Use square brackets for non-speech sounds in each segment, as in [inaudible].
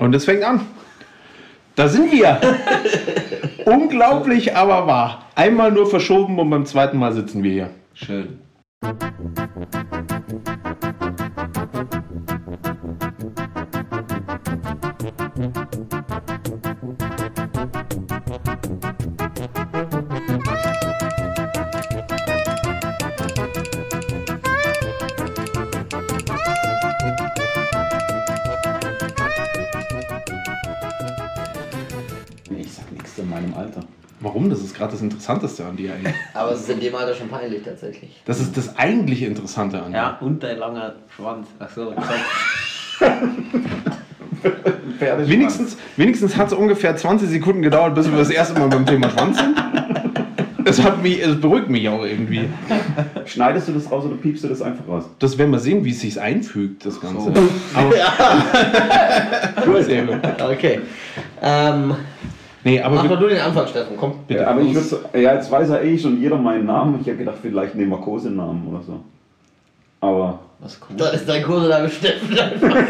Und es fängt an. Da sind wir. [laughs] Unglaublich, aber wahr. Einmal nur verschoben und beim zweiten Mal sitzen wir hier. Schön. Gerade das Interessanteste an dir eigentlich. [laughs] Aber es ist in dem Alter schon peinlich tatsächlich. Das ist das eigentliche Interessante an dir. Ja, und dein langer Schwanz. Achso, [laughs] Wenigstens, wenigstens hat es ungefähr 20 Sekunden gedauert, bis wir das erste Mal beim Thema Schwanz sind. Es, hat mich, es beruhigt mich auch irgendwie. Schneidest du das raus oder piepst du das einfach raus? Das werden wir sehen, wie es sich einfügt, das Ganze. So. Aber, Gut. Sehr gut. Okay. Ähm, Nee, aber mach mal du den Anfang, Steffen. Komm. bitte. Ja, aber ich würde ja, jetzt weiß er eh schon jeder meinen Namen. Ich habe gedacht, vielleicht nehmen wir Kosenamen oder so. Aber. Was cool. Da ist dein Kosename Steffen [laughs] einfach.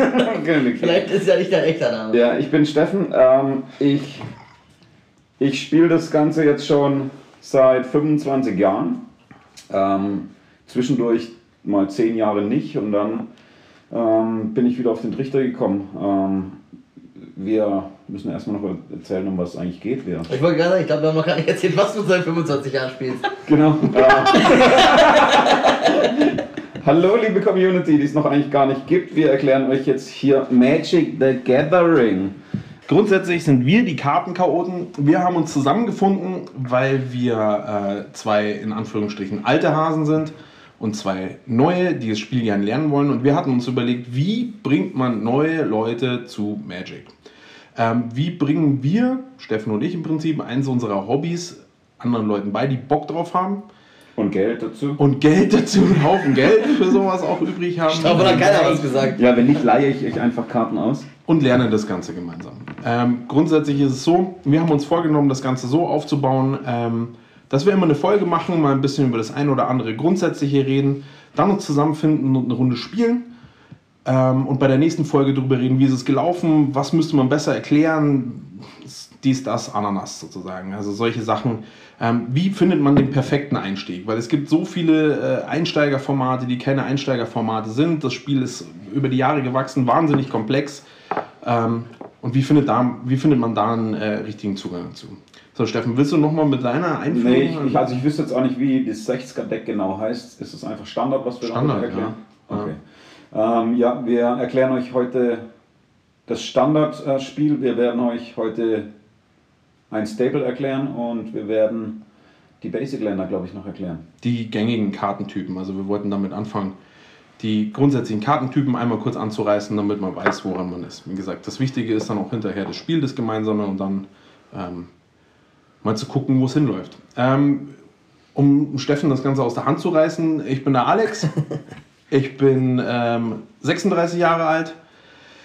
Vielleicht ist ja nicht dein echter Name. Ja, ich bin Steffen. Ähm, ich ich spiele das Ganze jetzt schon seit 25 Jahren. Ähm, zwischendurch mal 10 Jahre nicht und dann ähm, bin ich wieder auf den Trichter gekommen. Ähm, wir müssen erstmal noch erzählen, um was es eigentlich geht. Wir. Ich wollte gerade sagen, ich glaube, wir haben noch gar nicht erzählt, was du seit 25 Jahren spielst. [laughs] Genau. [laughs] Hallo liebe Community, die es noch eigentlich gar nicht gibt. Wir erklären euch jetzt hier Magic the Gathering. Grundsätzlich sind wir die Kartenchaoten. Wir haben uns zusammengefunden, weil wir äh, zwei in Anführungsstrichen alte Hasen sind und zwei neue, die das Spiel gerne lernen wollen. Und wir hatten uns überlegt, wie bringt man neue Leute zu Magic? Ähm, wie bringen wir, Steffen und ich im Prinzip, eins unserer Hobbys anderen Leuten bei, die Bock drauf haben Und Geld dazu. und Geld dazu, einen Haufen Geld für sowas auch übrig haben. Aber da hat keiner was gesagt. Ja, wenn nicht, leihe ich euch einfach Karten aus. und lernen das Ganze gemeinsam. Ähm, grundsätzlich ist es so, wir haben uns vorgenommen, das Ganze so aufzubauen, ähm, dass wir immer eine Folge machen, mal ein bisschen über das ein oder andere Grundsätzliche reden, dann uns zusammenfinden und eine Runde spielen. Ähm, und bei der nächsten Folge darüber reden, wie ist es gelaufen, was müsste man besser erklären, dies, das, Ananas sozusagen. Also solche Sachen. Ähm, wie findet man den perfekten Einstieg? Weil es gibt so viele äh, Einsteigerformate, die keine Einsteigerformate sind. Das Spiel ist über die Jahre gewachsen, wahnsinnig komplex. Ähm, und wie findet, da, wie findet man da einen äh, richtigen Zugang dazu? So, Steffen, willst du nochmal mit deiner Einführung? Nee, ich, ich, also ich wüsste jetzt auch nicht, wie das 60er-Deck genau heißt. Ist es einfach Standard, was wir Standard, erklären? ja. Okay. Ähm, ja, wir erklären euch heute das Standardspiel. Wir werden euch heute ein Stable erklären und wir werden die Basic-Länder, glaube ich, noch erklären. die gängigen Kartentypen. Also wir wollten damit anfangen, die grundsätzlichen Kartentypen einmal kurz anzureißen, damit man weiß, woran man ist. Wie gesagt, das Wichtige ist dann auch hinterher das Spiel, das Gemeinsame und dann ähm, mal zu gucken, wo es hinläuft. Ähm, um Steffen das Ganze aus der Hand zu reißen, ich bin der Alex. [laughs] Ich bin ähm, 36 Jahre alt.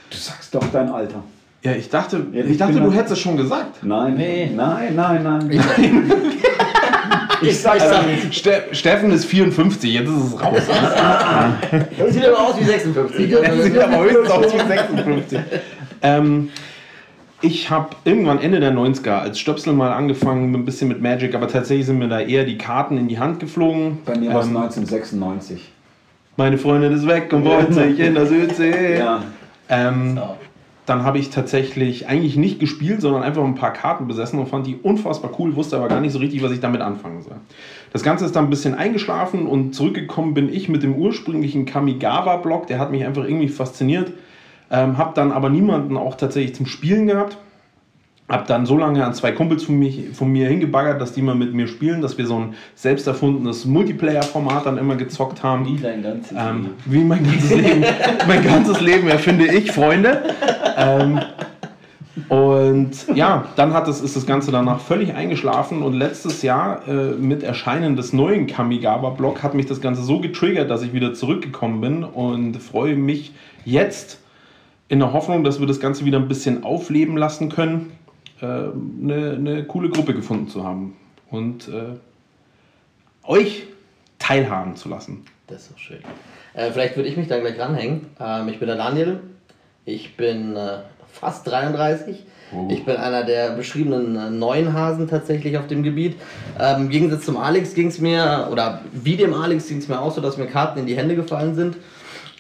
Du sagst doch dein Alter. Ja, ich dachte, Ja, ich ich dachte du hättest es schon gesagt. Nein, Nee. nein, nein, nein. Ich, ich, sag, ich sag, Ste Steffen ist 54, jetzt ist es raus. [laughs] das sieht aber aus wie 56. Das sieht aber höchstens aus wie 56. ähm, ich habe irgendwann Ende der 90er als Stöpsel mal angefangen, ein bisschen mit Magic, aber tatsächlich sind mir da eher die Karten in die Hand geflogen. Bei mir war es Ähm, 1996. meine Freundin ist weg und wollte [laughs] sich in der Südsee. Ja. Ähm, So. dann habe ich tatsächlich eigentlich nicht gespielt, sondern einfach ein paar Karten besessen und fand die unfassbar cool, wusste aber gar nicht so richtig, was ich damit anfangen soll. Das Ganze ist dann ein bisschen eingeschlafen und zurückgekommen bin ich mit dem ursprünglichen Kamigawa-Block, der hat mich einfach irgendwie fasziniert. Ähm, habe dann aber niemanden auch tatsächlich zum Spielen gehabt. Hab dann so lange an zwei Kumpels von, mich, von mir hingebaggert, dass die mal mit mir spielen, dass wir so ein selbst erfundenes Multiplayer-Format dann immer gezockt haben. Wie dein ganzes Ähm, Leben. wie mein ganzes Leben. [laughs] mein ganzes Leben erfinde ich Freunde. Ähm, und ja, dann hat es, ist das Ganze danach völlig eingeschlafen und letztes Jahr äh, mit Erscheinen des neuen Kamigawa-Blog hat mich das Ganze so getriggert, dass ich wieder zurückgekommen bin und freue mich jetzt in der Hoffnung, dass wir das Ganze wieder ein bisschen aufleben lassen können, eine, eine coole Gruppe gefunden zu haben und äh, euch teilhaben zu lassen. Das ist doch schön. Äh, vielleicht würde ich mich dann gleich ranhängen. Ähm, ich bin der Daniel. Ich bin äh, fast 33. Oh. Ich bin einer der beschriebenen äh, neuen Hasen tatsächlich auf dem Gebiet. Ähm, Im Gegensatz zum Alex ging es mir, oder wie dem Alex ging es mir auch so, dass mir Karten in die Hände gefallen sind.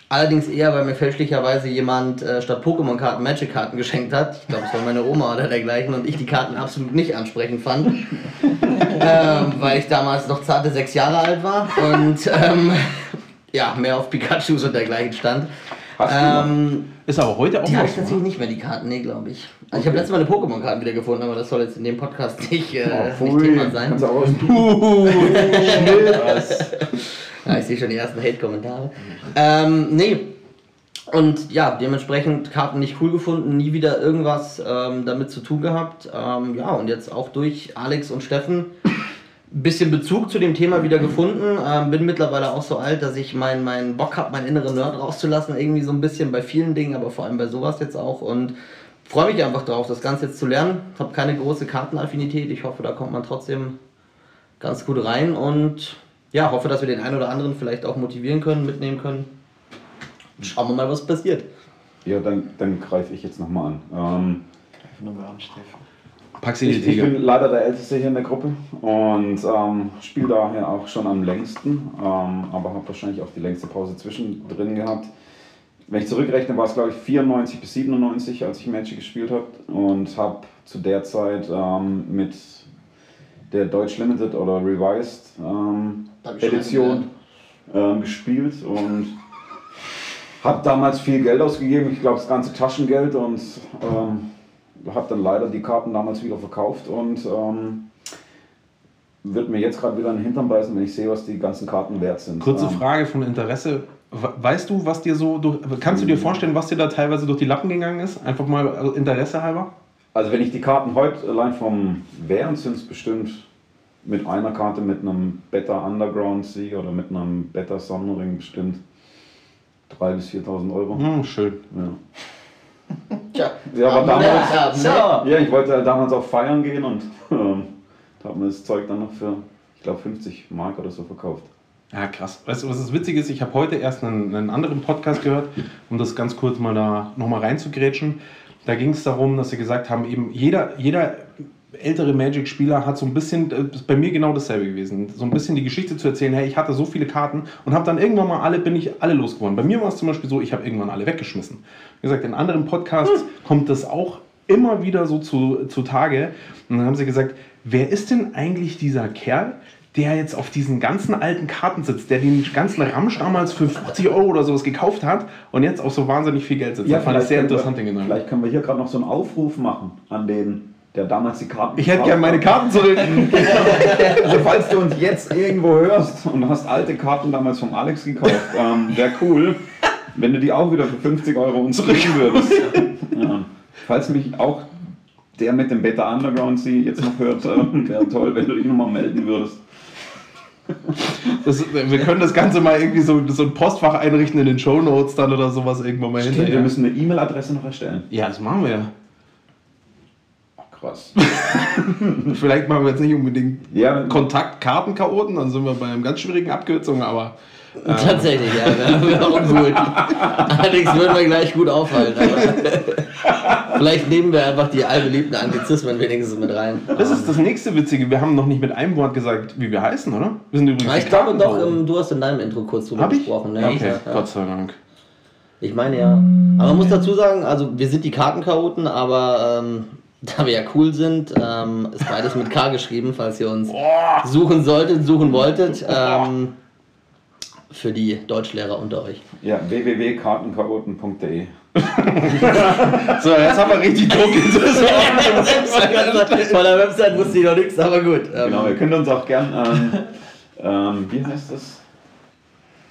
Allerdings eher, weil mir fälschlicherweise jemand äh, statt Pokémon-Karten Magic-Karten geschenkt hat. Ich glaube, es war meine Oma oder dergleichen und ich die Karten absolut nicht ansprechend fand. [laughs] ähm, weil ich damals noch zarte sechs Jahre alt war und ähm, ja, mehr auf Pikachus und dergleichen stand. Ähm, ist aber heute auch Die habe ich tatsächlich nicht mehr, die Karten, nee, glaube ich. Also okay. Ich habe letztes Mal eine Pokémon-Karten wieder gefunden, aber das soll jetzt in dem Podcast nicht, äh, oh, nicht Thema sein. Kannst auch [laughs] [laughs] ja, ich sehe schon die ersten Hate-Kommentare. Ähm, nee. Und ja, dementsprechend Karten nicht cool gefunden, nie wieder irgendwas ähm, damit zu tun gehabt. Ähm, ja, und jetzt auch durch Alex und Steffen bisschen Bezug zu dem Thema wieder gefunden. Ähm, bin mittlerweile auch so alt, dass ich meinen mein Bock habe, meinen inneren Nerd rauszulassen. Irgendwie so ein bisschen bei vielen Dingen, aber vor allem bei sowas jetzt auch. Und freue mich einfach darauf, das Ganze jetzt zu lernen. Habe keine große Kartenaffinität. Ich hoffe, da kommt man trotzdem ganz gut rein. Und ja, hoffe, dass wir den einen oder anderen vielleicht auch motivieren können, mitnehmen können. Schauen wir mal, was passiert. Ja, dann, dann greife ich jetzt nochmal an. Ähm, Greif nochmal an, Stefan. Ich, ich, bin leider der Älteste hier in der Gruppe und ähm, spiele daher auch schon am längsten, ähm, aber habe wahrscheinlich auch die längste Pause zwischendrin gehabt. Wenn ich zurückrechne, war es glaube ich 94 bis 97, als ich Magic gespielt habe und habe zu der Zeit ähm, mit der Deutsch Limited oder Revised ähm, Edition ähm, gespielt und habe damals viel Geld ausgegeben, ich glaube das ganze Taschengeld und ähm, habe dann leider die Karten damals wieder verkauft und ähm, wird mir jetzt gerade wieder in den Hintern beißen, wenn ich sehe, was die ganzen Karten wert sind. Kurze ähm, Frage von Interesse. Weißt du, was dir so, durch, kannst du dir vorstellen, was dir da teilweise durch die Lappen gegangen ist? Einfach mal also Interesse halber? Also wenn ich die Karten heute allein vom Wären sind es bestimmt mit einer Karte mit einem Beta Underground Sieg oder mit einem Beta Sonnenring bestimmt 3.000 bis 4.000 Euro. Hm, schön. Ja. Tja, ja, aber damals, ja, ja, ich wollte halt damals auch feiern gehen und ähm, da haben wir das Zeug dann noch für, ich glaube, 50 Mark oder so verkauft. Ja, krass. Weißt du, was das witzig ist? Ich habe heute erst einen, einen, anderen Podcast gehört, um das ganz kurz mal da nochmal reinzugrätschen. Da ging es darum, dass sie gesagt haben, eben jeder, jeder ältere Magic-Spieler hat so ein bisschen, das ist bei mir genau dasselbe gewesen, so ein bisschen die Geschichte zu erzählen, hey, ich hatte so viele Karten und habe dann irgendwann mal alle, bin ich alle losgeworden. Bei mir war es zum Beispiel so, ich habe irgendwann alle weggeschmissen. Wie gesagt, in anderen Podcasts hm. kommt das auch immer wieder so zu, zu Tage. Und dann haben sie gesagt, wer ist denn eigentlich dieser Kerl, der jetzt auf diesen ganzen alten Karten sitzt, der den ganzen Ramsch damals für 50 Euro oder sowas gekauft hat und jetzt auch so wahnsinnig viel Geld sitzt. Ja, das fand ich sehr interessant. Wir, vielleicht können wir hier gerade noch so einen Aufruf machen an den der damals die Karten. Ich hätte gerne meine Karten zurück. [laughs] also falls du uns jetzt irgendwo hörst und hast alte Karten damals vom Alex gekauft, ähm, wäre cool, wenn du die auch wieder für 50 Euro uns zurückgeben würdest. Ja. Falls mich auch der mit dem Beta Underground sie jetzt noch hört, äh, wäre toll, wenn du dich nochmal melden würdest. Das, wir können das Ganze mal irgendwie so, so ein Postfach einrichten in den Show Notes dann oder sowas irgendwann mal hinterher. Wir müssen eine E-Mail-Adresse noch erstellen. Ja, das machen wir ja krass. [laughs] Vielleicht machen wir jetzt nicht unbedingt ja, Kontaktkartenchaoten, dann sind wir bei einem ganz schwierigen Abkürzung, aber. Äh, Tatsächlich, ja, wäre auch gut. Allerdings würden wir gleich gut auffallen. Aber [laughs] vielleicht nehmen wir einfach die allbeliebten Anglizismen wenigstens mit rein. Das ist das nächste Witzige. Wir haben noch nicht mit einem Wort gesagt, wie wir heißen, oder? Wir sind übrigens. Ja, ich glaube doch, ähm, du hast in deinem Intro kurz drüber gesprochen. Ne? Okay, ja. Gott sei Dank. Ich meine ja. Aber man muss dazu sagen, also wir sind die Kartenchaoten, aber ähm, [laughs] da wir ja cool sind, ähm, ist beides mit K geschrieben, falls ihr uns Boah. suchen solltet, suchen wolltet. [laughs] Ähm, für die Deutschlehrer unter euch. Ja, www.kartenchaoten.de [laughs] So, jetzt haben wir richtig Druck in Von der Website wusste ich noch nichts, aber gut. Ähm, genau, ihr könnt uns auch gern, ähm, ähm, wie heißt das?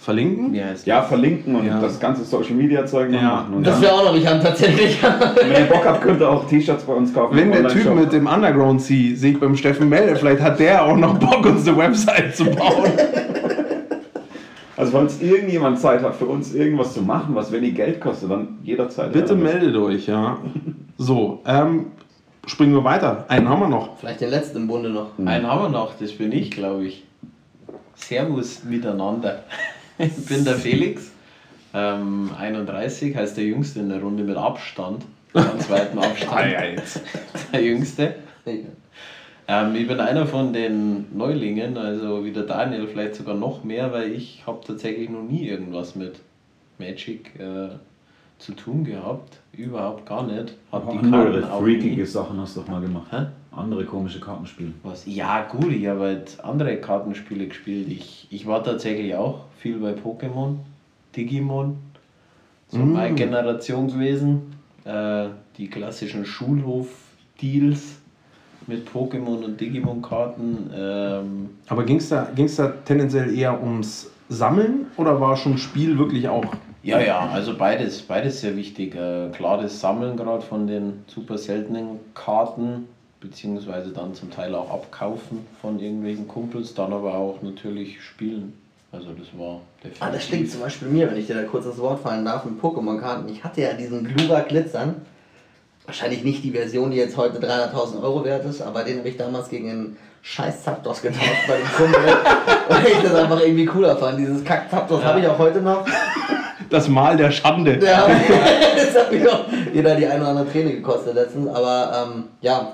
Verlinken? Ja, ja verlinken und ja. das ganze Social Media Zeug noch ja. machen. Und das wäre auch noch nicht an tatsächlich. Wenn ihr Bock habt, könnt ihr auch T-Shirts bei uns kaufen. Wenn der Typ mit dem Underground See sich beim Steffen meldet, vielleicht hat der auch noch Bock, uns eine Website zu bauen. [laughs] Also falls irgendjemand Zeit hat, für uns irgendwas zu machen, was wenig Geld kostet, dann jederzeit. Bitte meldet euch, ja. So, ähm, springen wir weiter. Einen haben wir noch. Vielleicht den letzten im Bunde noch. Einen haben wir noch, das bin ich, glaube ich. Servus miteinander. Ich bin der Felix, ähm, 31, heißt der Jüngste in der Runde mit Abstand. Ganz weiten Abstand. Der Jüngste. Ähm, ich bin einer von den Neulingen, also wie der Daniel vielleicht sogar noch mehr, weil ich habe tatsächlich noch nie irgendwas mit Magic äh, zu tun gehabt. Überhaupt gar nicht. Hab die Andere Karten auch freakige nie. Sachen hast du doch mal gemacht. Hä? Andere komische Kartenspiele. Was? Ja, gut, ich habe halt andere Kartenspiele gespielt. Ich, ich war tatsächlich auch viel bei Pokémon, Digimon, so Mm. meine Generation gewesen. Äh, die klassischen Schulhof-Deals mit Pokémon und Digimon-Karten. Ähm, Aber ging es da, ging's da tendenziell eher ums Sammeln oder war schon Spiel wirklich auch? ja, ja, also beides, beides sehr wichtig. Äh, klar, das Sammeln gerade von den super seltenen Karten, beziehungsweise dann zum Teil auch abkaufen von irgendwelchen Kumpels, dann aber auch natürlich spielen. Also das war definitiv. Ah, das stinkt zum Beispiel mir, wenn ich dir da kurz das Wort fallen darf mit Pokémon-Karten. Ich hatte ja diesen Glura Glitzern. Wahrscheinlich nicht die Version, die jetzt heute 300.000 Euro wert ist, aber den habe ich damals gegen einen scheiß Zapdos getauscht bei dem Kumpel. [laughs] Weil ich das einfach irgendwie cooler fand. Dieses kack Zapdos habe ich auch heute noch. Das Mal der Schande. Ja, [laughs] das hat mich auch jeder die eine oder andere Träne gekostet letztens. Aber ähm, ja,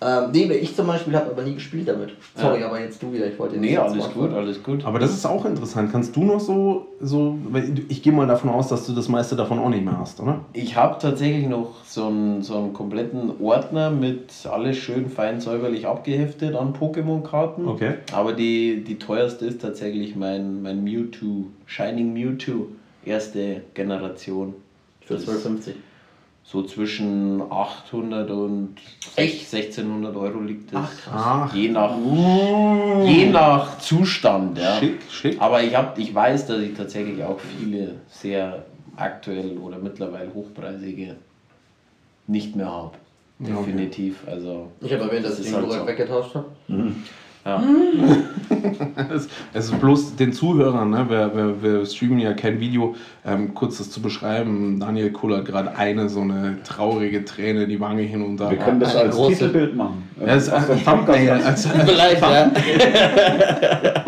ähm, nee, ich zum Beispiel habe aber nie gespielt damit. Sorry, aber jetzt du wieder. Ich wollte Nee, alles Wort gut, alles gut. Aber das ist auch interessant. Kannst du noch so, so weil ich gehe mal davon aus, dass du das meiste davon auch nicht mehr hast, oder? Ich habe tatsächlich noch so einen, so einen kompletten Ordner mit alles schön fein säuberlich abgeheftet an Pokémon-Karten. Okay. Aber die, die teuerste ist tatsächlich mein, mein Mewtwo, Shining Mewtwo, erste Generation. Für Das- 12,50. So zwischen 800 und 1600 Euro liegt es. Ach. Je nach, je nach Zustand, ja. Schick, schick. Aber ich, hab, ich weiß, dass ich tatsächlich auch viele sehr aktuell oder mittlerweile hochpreisige nicht mehr habe. Ja, okay. Definitiv. Also, Ich habe erwähnt, dass Das ich ist den halt Glura so. weggetauscht habe. Ja. [laughs] Es, es ist bloß den Zuhörern, ne, wir, wir, wir streamen ja kein Video, ähm, kurz das zu beschreiben. Daniel Kohl hat gerade eine so eine traurige Träne die Wange hinunter. Wir können das als große- Titelbild machen. Ja, dem Thumbnail. Podcast, Als, Vielleicht, ja.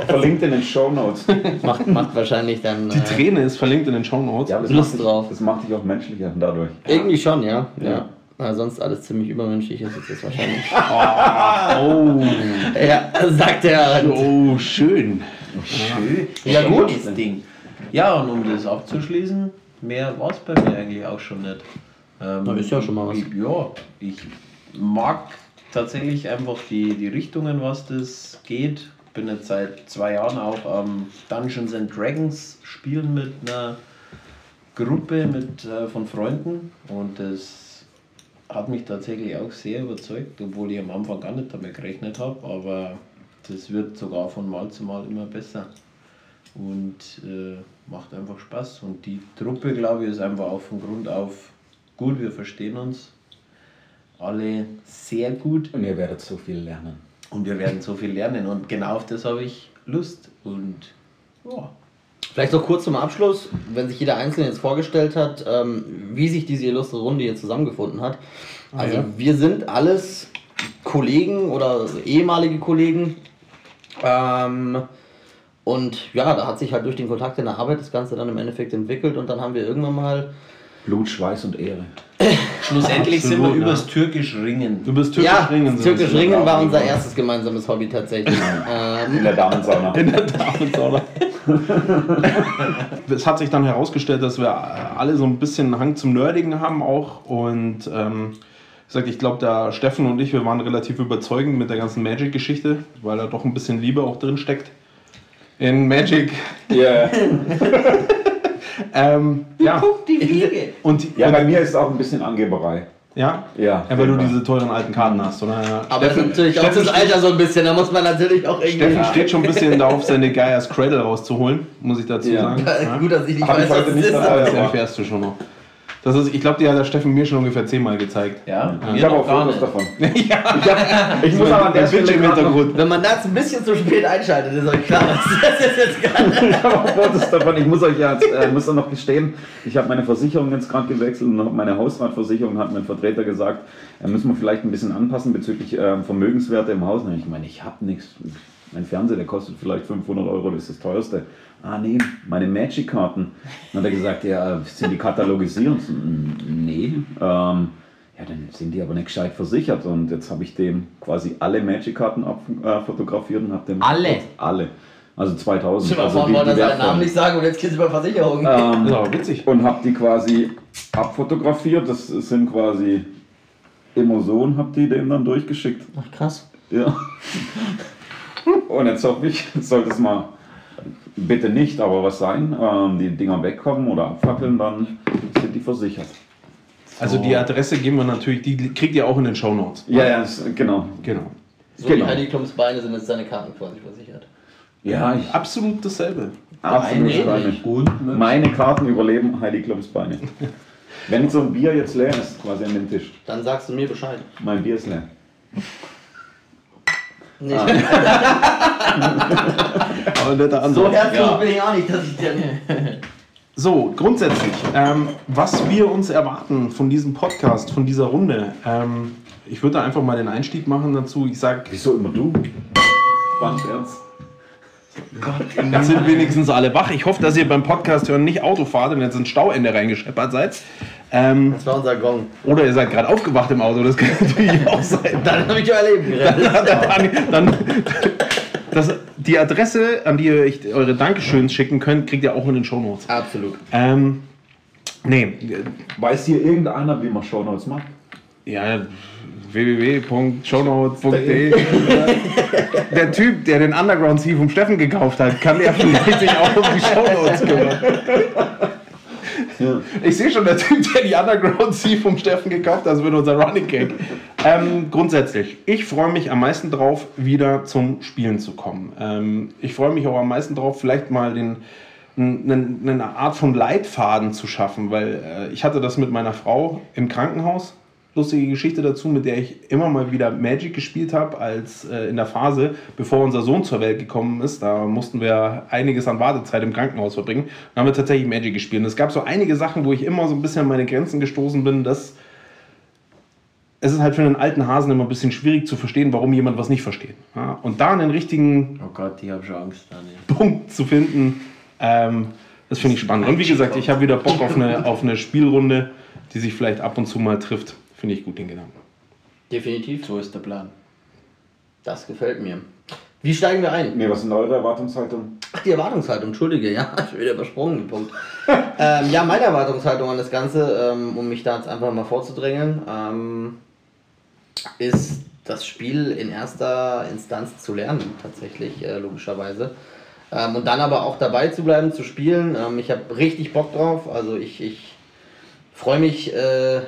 Verlinkt in den Show Notes. macht, macht wahrscheinlich dann. die äh, Träne ist verlinkt in den Show Notes. Ja, aber das Lust macht dich, drauf. Das macht dich auch menschlicher dadurch. Irgendwie schon, ja. ja. Ja. Na, sonst alles ziemlich übermenschlich ist es jetzt wahrscheinlich. [laughs] Oh, ja, sagt er. oh, schön. Schön. Ja, gut. Das Ding. Ja, und um das abzuschließen, mehr war es bei mir eigentlich auch schon nicht. Ähm, Na, ist ja schon mal was. Ich, ja, ich mag tatsächlich einfach die, die Richtungen, was das geht. Bin jetzt seit zwei Jahren auch am Dungeons and Dragons spielen mit einer Gruppe mit, äh, von Freunden und das hat mich tatsächlich auch sehr überzeugt, obwohl ich am Anfang gar nicht damit gerechnet habe, aber das wird sogar von Mal zu Mal immer besser und äh, macht einfach Spaß. Und die Truppe, glaube ich, ist einfach auch von Grund auf gut, wir verstehen uns alle sehr gut Und ihr werdet so viel lernen. und wir werden so viel lernen und genau auf das habe ich Lust und ja. Vielleicht noch kurz zum Abschluss, wenn sich jeder Einzelne jetzt vorgestellt hat, ähm, wie sich diese illustre Runde hier zusammengefunden hat. Also ja. wir sind alles Kollegen oder ehemalige Kollegen. Ähm, und ja, da hat sich halt durch den Kontakt in der Arbeit das Ganze dann im Endeffekt entwickelt und dann haben wir irgendwann mal Blut, Schweiß und Ehre. Schlussendlich sind Absolut, wir ja. übers türkisch Ringen. Du bist türkisch ja, ringen. sind Türkisch wir. Ringen war unser erstes gemeinsames Hobby tatsächlich. ähm, In der Damensauna. In der Damensauna. es hat sich dann herausgestellt, dass wir alle so ein bisschen einen Hang zum Nerdigen haben auch. Und ähm, ich glaube, da Steffen und ich, wir waren relativ überzeugend mit der ganzen Magic-Geschichte, weil da doch ein bisschen Liebe auch drin steckt. In Magic. Ja, [laughs] Ähm, ja. die Fliege. Und, ja, bei und, mir ist es auch ein bisschen Angeberei. ja? Ja, Ja, weil du diese teuren alten Karten hast, oder? Aber das ist Steffen- natürlich auch Steffen das Alter so ein bisschen, da muss man natürlich auch irgendwie. Steffen steht schon ein bisschen [laughs] darauf, seine Geiers Cradle rauszuholen, muss ich dazu Ja. sagen. Ja. Gut, dass ich nicht Hab ich weiß, was das nicht ist. aber- Das erfährst du schon noch. Das ist, ich glaube, die hat der Steffen mir schon ungefähr zehnmal gezeigt. Ja, Ich habe auch Fotos davon. [laughs] ja, Ich, hab, ich [laughs] muss aber an der Stelle Bildschirm im Hintergrund. Wenn man das ein bisschen zu spät einschaltet, ist euch klar, was das [laughs] ist jetzt gerade. Ich habe auch Fotos davon. Ich muss euch ja jetzt, äh, muss dann noch gestehen, ich habe meine Versicherung jetzt gerade gewechselt und meine Hausratversicherung hat mein Vertreter gesagt, äh, müssen wir vielleicht ein bisschen anpassen bezüglich äh, Vermögenswerte im Haus. Und ich meine, ich habe nichts. Mein Fernseher, der kostet vielleicht 500 Euro, das ist das teuerste. Ah nee, meine Magic-Karten. Dann hat er gesagt, ja, sind die katalogisiert? Und so, "Mm, Nee. Ähm, Ja, dann sind die aber nicht gescheit versichert. Und jetzt habe ich dem quasi alle Magic-Karten abfotografiert und habe dem. Alle? Alle. Also 2000. Schon mal also vorhin wollte er seinen. Namen nicht sagen und jetzt geht es über Versicherungen. Ähm, [laughs] aber witzig. und habe die quasi abfotografiert. Das sind quasi immer so und habe die dem dann durchgeschickt. Ach krass. Ja. [laughs] Und jetzt hoffe ich, sollte es mal bitte nicht, aber was sein, ähm, die Dinger wegkommen oder abfackeln, dann sind die versichert. Also die Adresse geben wir natürlich, die kriegt ihr auch in den Shownotes. Ja, ja, genau. Genau. So Genau. wie Heidi Klums Beine sind jetzt seine Karten quasi versichert. Ja, ich Absolut dasselbe. absolut Meine Karten überleben Heidi Klums Beine. [laughs] Wenn so ein Bier jetzt leer ist, quasi an dem Tisch. Dann sagst du mir Bescheid. Mein Bier ist leer. Nee, Ah. [laughs] [laughs] Aber netter so Ansatz. herzlich Ja. bin ich auch nicht, dass ich dir. [laughs] So, grundsätzlich, ähm, was wir uns erwarten von diesem Podcast, von dieser Runde. Ähm, ich würde da einfach mal den Einstieg machen dazu. Ich sage, Wieso immer du? War ein Scherz. [laughs] jetzt sind wenigstens alle wach. Ich hoffe, dass ihr beim Podcast hören nicht Auto fahrt und jetzt ins Stauende reingescheppert seid. Ähm, Das war unser Gong. oder ihr seid gerade aufgewacht im Auto, das kann natürlich [laughs] auch sein. Dann habe ich euer Leben gerettet. dann, dann, das, die Adresse, an die ihr euch eure Dankeschöns schicken könnt, kriegt ihr auch in den Shownotes. Absolut. Ähm, nee, Weiß hier irgendeiner, wie man Shownotes macht? ja, www.shownotes.de Der Typ, der den Underground Sea vom Steffen gekauft hat, kann der vielleicht sich auch um die Shownotes kümmern. Ja. Ich sehe schon, der Typ, der die Underground Sea vom Steffen gekauft hat, das wird unser Running Gag. Ähm, grundsätzlich, ich freue mich am meisten drauf, wieder zum Spielen zu kommen. Ähm, ich freue mich auch am meisten drauf, vielleicht mal den, eine Art von Leitfaden zu schaffen, weil äh, ich hatte das mit meiner Frau im Krankenhaus. Lustige Geschichte dazu, mit der ich immer mal wieder Magic gespielt habe, als äh, in der Phase, bevor unser Sohn zur Welt gekommen ist. Da mussten wir einiges an Wartezeit im Krankenhaus verbringen. Dann haben wir tatsächlich Magic gespielt. Und es gab so einige Sachen, wo ich immer so ein bisschen an meine Grenzen gestoßen bin, dass es ist halt für einen alten Hasen immer ein bisschen schwierig zu verstehen, warum jemand was nicht versteht. Ja, und da einen richtigen oh Gott, Angst. [laughs] Punkt zu finden, ähm, das finde ich spannend. Und wie gesagt, ich habe wieder Bock auf eine, auf eine Spielrunde, die sich vielleicht ab und zu mal trifft. Finde ich gut den Gedanken. Definitiv. So ist der Plan. Das gefällt mir. Wie steigen wir ein? Nee, was sind eure Erwartungshaltung? Ach, die Erwartungshaltung, entschuldige, ja, [laughs] schon wieder übersprungen, den Punkt. [laughs] ähm, ja, meine Erwartungshaltung an das Ganze, ähm, um mich da jetzt einfach mal vorzudrängen, ähm, ist das Spiel in erster Instanz zu lernen, tatsächlich, äh, logischerweise. Ähm, und dann aber auch dabei zu bleiben, zu spielen. Ähm, ich habe richtig Bock drauf, also ich, ich freue mich äh,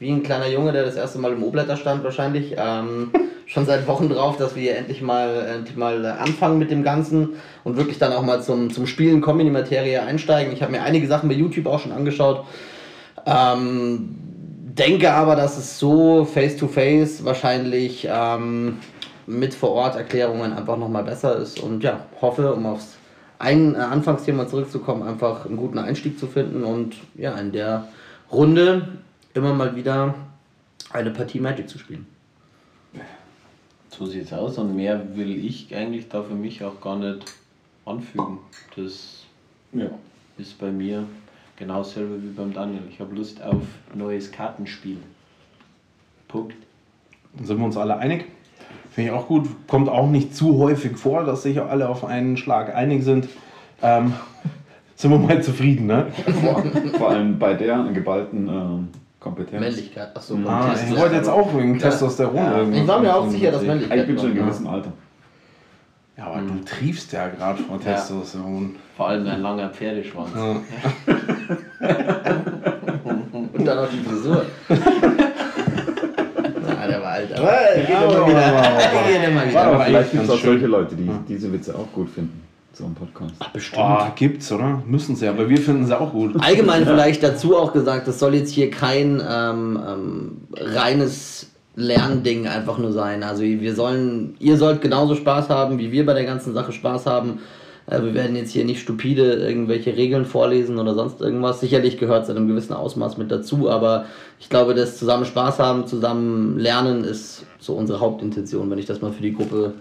wie ein kleiner Junge, der das erste Mal im O-Blätter stand wahrscheinlich. Ähm, [laughs] schon seit Wochen drauf, dass wir endlich mal, endlich mal äh, anfangen mit dem Ganzen und wirklich dann auch mal zum, zum Spielen kommen, in die Materie einsteigen. Ich habe mir einige Sachen bei YouTube auch schon angeschaut. Ähm, denke aber, dass es so face-to-face wahrscheinlich ähm, mit Vor-Ort-Erklärungen einfach nochmal besser ist und ja, hoffe, um aufs ein äh, Anfangsthema zurückzukommen, einfach einen guten Einstieg zu finden und ja, in der Runde immer mal wieder eine Partie Magic zu spielen. So sieht's aus und mehr will ich eigentlich da für mich auch gar nicht anfügen. Das Ja. ist bei mir genau dasselbe wie beim Daniel. Ich habe Lust auf neues Kartenspiel. Punkt. Dann sind wir uns alle einig. Finde ich auch gut. Kommt auch nicht zu häufig vor, dass sich alle auf einen Schlag einig sind. Ähm, [laughs] sind wir mal zufrieden, ne? Vor allem bei der geballten ähm, Kompetenz. Männlichkeit, achso. Ah, ich wollte jetzt auch wegen Testosteron Ja, irgendwas ich war mir auch sicher, dass Ich Männlichkeit bin schon in kommt, gewissem Alter. Ja, aber du triefst ja gerade vor Ja. Testosteron. Vor allem ein langer Pferdeschwanz. Ja. [laughs] Und dann noch die Frisur. [laughs] Na, der war alt. Aber geht Ja, immer aber- wieder. aber- aber- Geht immer aber- wieder. Aber aber vielleicht gibt es auch solche. Leute, die diese Witze auch gut finden. So ein Podcast. Bestimmt. Oh, gibt's, oder? Müssen sie, aber wir finden sie auch gut. Allgemein vielleicht dazu auch gesagt, es soll jetzt hier kein ähm, ähm, reines Lernding einfach nur sein. Also wir sollen, ihr sollt genauso Spaß haben, wie wir bei der ganzen Sache Spaß haben. Äh, wir werden jetzt hier nicht stupide irgendwelche Regeln vorlesen oder sonst irgendwas. Sicherlich gehört es in einem gewissen Ausmaß mit dazu, aber ich glaube, das zusammen Spaß haben, zusammen lernen ist so unsere Hauptintention, wenn ich das mal für die Gruppe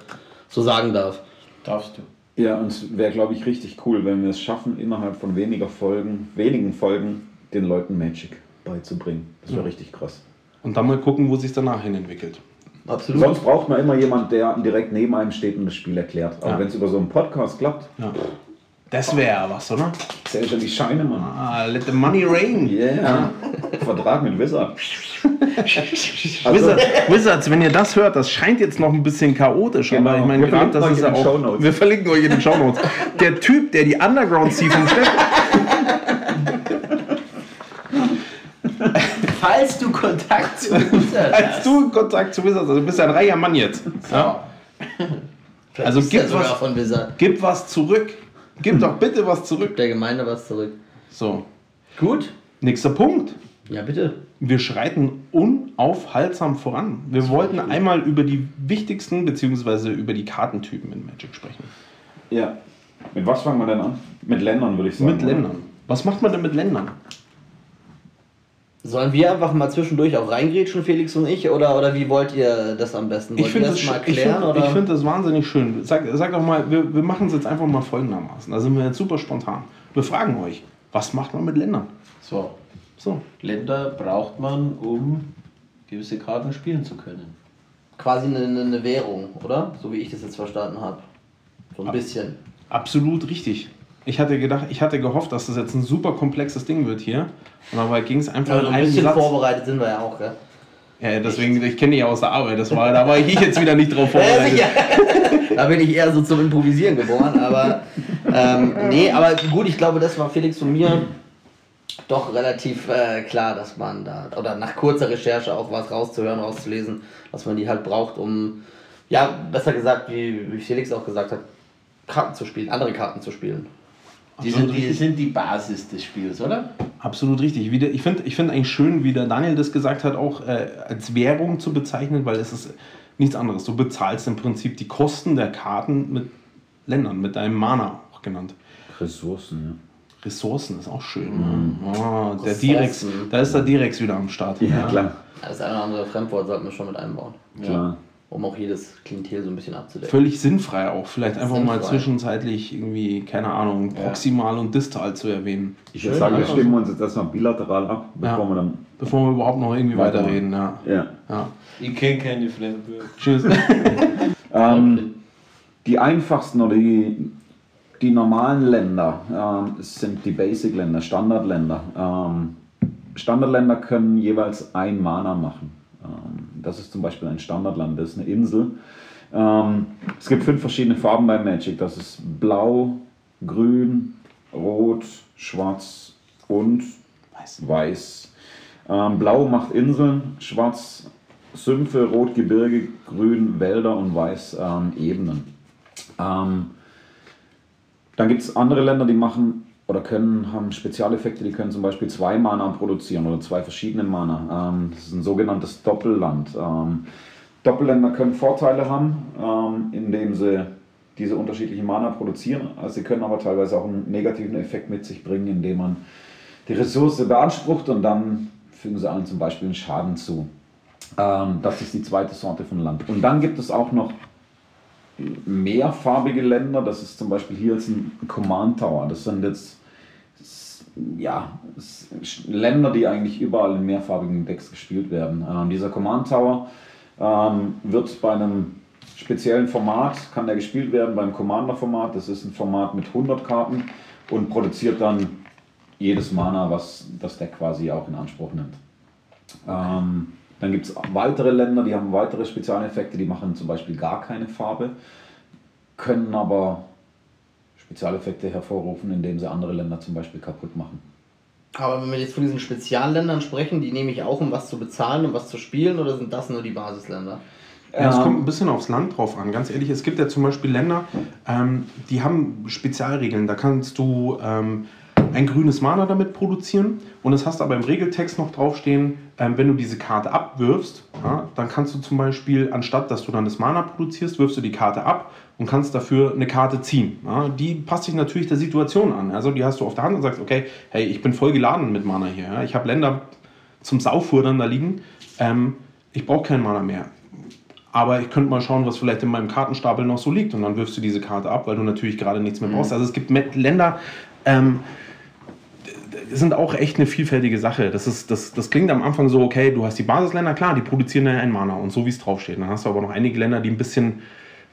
so sagen darf. Darfst du. Ja, und es wäre, glaube ich, richtig cool, wenn wir es schaffen, innerhalb von weniger Folgen, wenigen Folgen, den Leuten Magic beizubringen. Das wäre richtig krass. Und dann mal gucken, wo sich danach hin entwickelt. Absolut. Sonst braucht man immer jemand, der direkt neben einem steht und das Spiel erklärt. Aber Ja. wenn es über so einen Podcast klappt, Ja. Das wäre ja was, oder? zählt ja die Scheine, Mann. Ah, let the money rain. Yeah. Vertrag mit Wizard. [laughs] Wizard, Wizards, wenn ihr das hört, das scheint jetzt noch ein bisschen chaotisch, Genau. aber ich meine, Wir gerade verlinken das euch ist in ja den auch. Wir verlinken euch in den Shownotes. Der Typ, der die Underground Sea vom. [laughs] Falls du Kontakt zu Wizard Als hast. du Kontakt zu Wizards, also du bist ja ein reicher Mann jetzt. Ja? Vielleicht Also gib sogar was-. Gib was zurück. Gib doch bitte was zurück. Gibt der Gemeinde was zurück. So, Gut. nächster Punkt. Ja, bitte. Wir schreiten unaufhaltsam voran. Wir wollten einmal über die wichtigsten bzw. über die Kartentypen in Magic sprechen. Ja. Mit was fangen wir denn an? Mit Ländern, würde ich sagen. Mit oder? Ländern. Was macht man denn mit Ländern? Sollen wir einfach mal zwischendurch auch reingrätschen, Felix und ich? Oder, oder wie wollt ihr das am besten? Wollt Ich ihr finde das das, mal klären? ich find das wahnsinnig schön. Sag, sag doch mal, wir, wir machen es jetzt einfach mal folgendermaßen. Da sind wir jetzt super spontan. Wir fragen euch, was macht man mit Ländern? So, So, Länder braucht man, um gewisse Karten spielen zu können. Quasi eine, eine- eine Währung, oder? So wie ich das jetzt verstanden habe. So ein bisschen. absolut richtig. Ich hatte gedacht, ich hatte gehofft, dass das jetzt ein super komplexes Ding wird hier. Und dabei ging es einfach Also in ein einem bisschen Satz. vorbereitet sind wir ja auch, gell? Ja, deswegen, ich kenne die ja aus der Arbeit. Das war, da war ich jetzt wieder nicht drauf Ja, vorbereitet. [laughs] da bin ich eher so zum Improvisieren geboren, aber ähm, nee, aber gut, ich glaube, das war Felix und mir doch relativ äh, klar, dass man da, oder nach kurzer Recherche auch was rauszuhören, rauszulesen, dass man die halt braucht, um, ja, besser gesagt, wie, wie Felix auch gesagt hat, Karten zu spielen, andere Karten zu spielen. Die sind, die sind die Basis des Spiels, oder? Absolut richtig. Ich finde ich find eigentlich schön, wie der Daniel das gesagt hat, auch äh, als Währung zu bezeichnen, weil es ist nichts anderes. Du bezahlst im Prinzip die Kosten der Karten mit Ländern, mit deinem Mana auch genannt. Ressourcen, Ressourcen ist auch schön. Ne? Oh, der. Direx, da ist der Direx wieder am Start. ja. Ja, klar. Das eine oder andere Fremdwort sollten wir schon mit einbauen, klar. Um auch jedes Klientel so ein bisschen abzudecken. Völlig sinnfrei auch. Vielleicht einfach mal Sinnfrei. zwischenzeitlich irgendwie, keine Ahnung, proximal und distal zu erwähnen. Ich würde sagen, wir ja. stimmen uns jetzt erstmal bilateral ab, bevor Ja. wir dann. Bevor wir überhaupt noch irgendwie weiterreden. Ja. Ja. Ja. Ich kenne keine Fremdwörter. Tschüss. [laughs] Ähm, die einfachsten oder die, die normalen Länder ähm, sind die Basic-Länder, Standardländer. Ähm, Standardländer können jeweils ein Mana machen. Ähm, das ist zum Beispiel ein Standardland, das ist eine Insel. Ähm, es gibt fünf verschiedene Farben bei Magic. Das ist Blau, Grün, Rot, Schwarz und Weiß. Weiß. Ähm, Blau macht Inseln, Schwarz Sümpfe, Rot Gebirge, Grün Wälder und Weiß ähm, Ebenen. Ähm, dann gibt es andere Länder, die machen oder können, haben Spezialeffekte, die können zum Beispiel zwei Mana produzieren oder zwei verschiedene Mana. Ähm, das ist ein sogenanntes Doppelland. Ähm, Doppelländer können Vorteile haben, ähm, indem sie diese unterschiedlichen Mana produzieren. Also sie können aber teilweise auch einen negativen Effekt mit sich bringen, indem man die Ressource beansprucht und dann fügen sie allen zum Beispiel einen Schaden zu. Ähm, das ist die zweite Sorte von Land. Und dann gibt es auch noch mehrfarbige Länder. Das ist zum Beispiel hier jetzt ein Command Tower. Das sind jetzt ja, Länder, die eigentlich überall in mehrfarbigen Decks gespielt werden. Ähm, dieser Command Tower ähm, wird bei einem speziellen Format, kann der gespielt werden beim Commander-Format. Das ist ein Format mit 100 Karten und produziert dann jedes Mana, was das Deck quasi auch in Anspruch nimmt. Ähm, dann gibt es weitere Länder, die haben weitere Spezialeffekte, die machen zum Beispiel gar keine Farbe, können aber Spezialeffekte hervorrufen, indem sie andere Länder zum Beispiel kaputt machen. Aber wenn wir jetzt von diesen Spezialländern sprechen, die nehme ich auch, um was zu bezahlen, um was zu spielen, oder sind das nur die Basisländer? Ja, es Ähm, kommt ein bisschen aufs Land drauf an. Ganz ehrlich, es gibt ja zum Beispiel Länder, ähm, die haben Spezialregeln. Da kannst du ähm, ein grünes Mana damit produzieren und es hast aber im Regeltext noch draufstehen, ähm, wenn du diese Karte abwirfst, ja, dann kannst du zum Beispiel, anstatt dass du dann das Mana produzierst, wirfst du die Karte ab und kannst dafür eine Karte ziehen. Ja. Die passt sich natürlich der Situation an. Also die hast du auf der Hand und sagst, okay, hey, ich bin voll geladen mit Mana hier. Ja. Ich habe Länder zum Saufurdern da liegen. Ähm, ich brauche kein Mana mehr. Aber ich könnte mal schauen, was vielleicht in meinem Kartenstapel noch so liegt. Und dann wirfst du diese Karte ab, weil du natürlich gerade nichts mehr brauchst. Also es gibt Länder, ähm, sind auch echt eine vielfältige Sache. Das, ist, das, das klingt am Anfang so, okay, du hast die Basisländer, klar, die produzieren ja ein Mana und so wie es draufsteht. Dann hast du aber noch einige Länder, die ein bisschen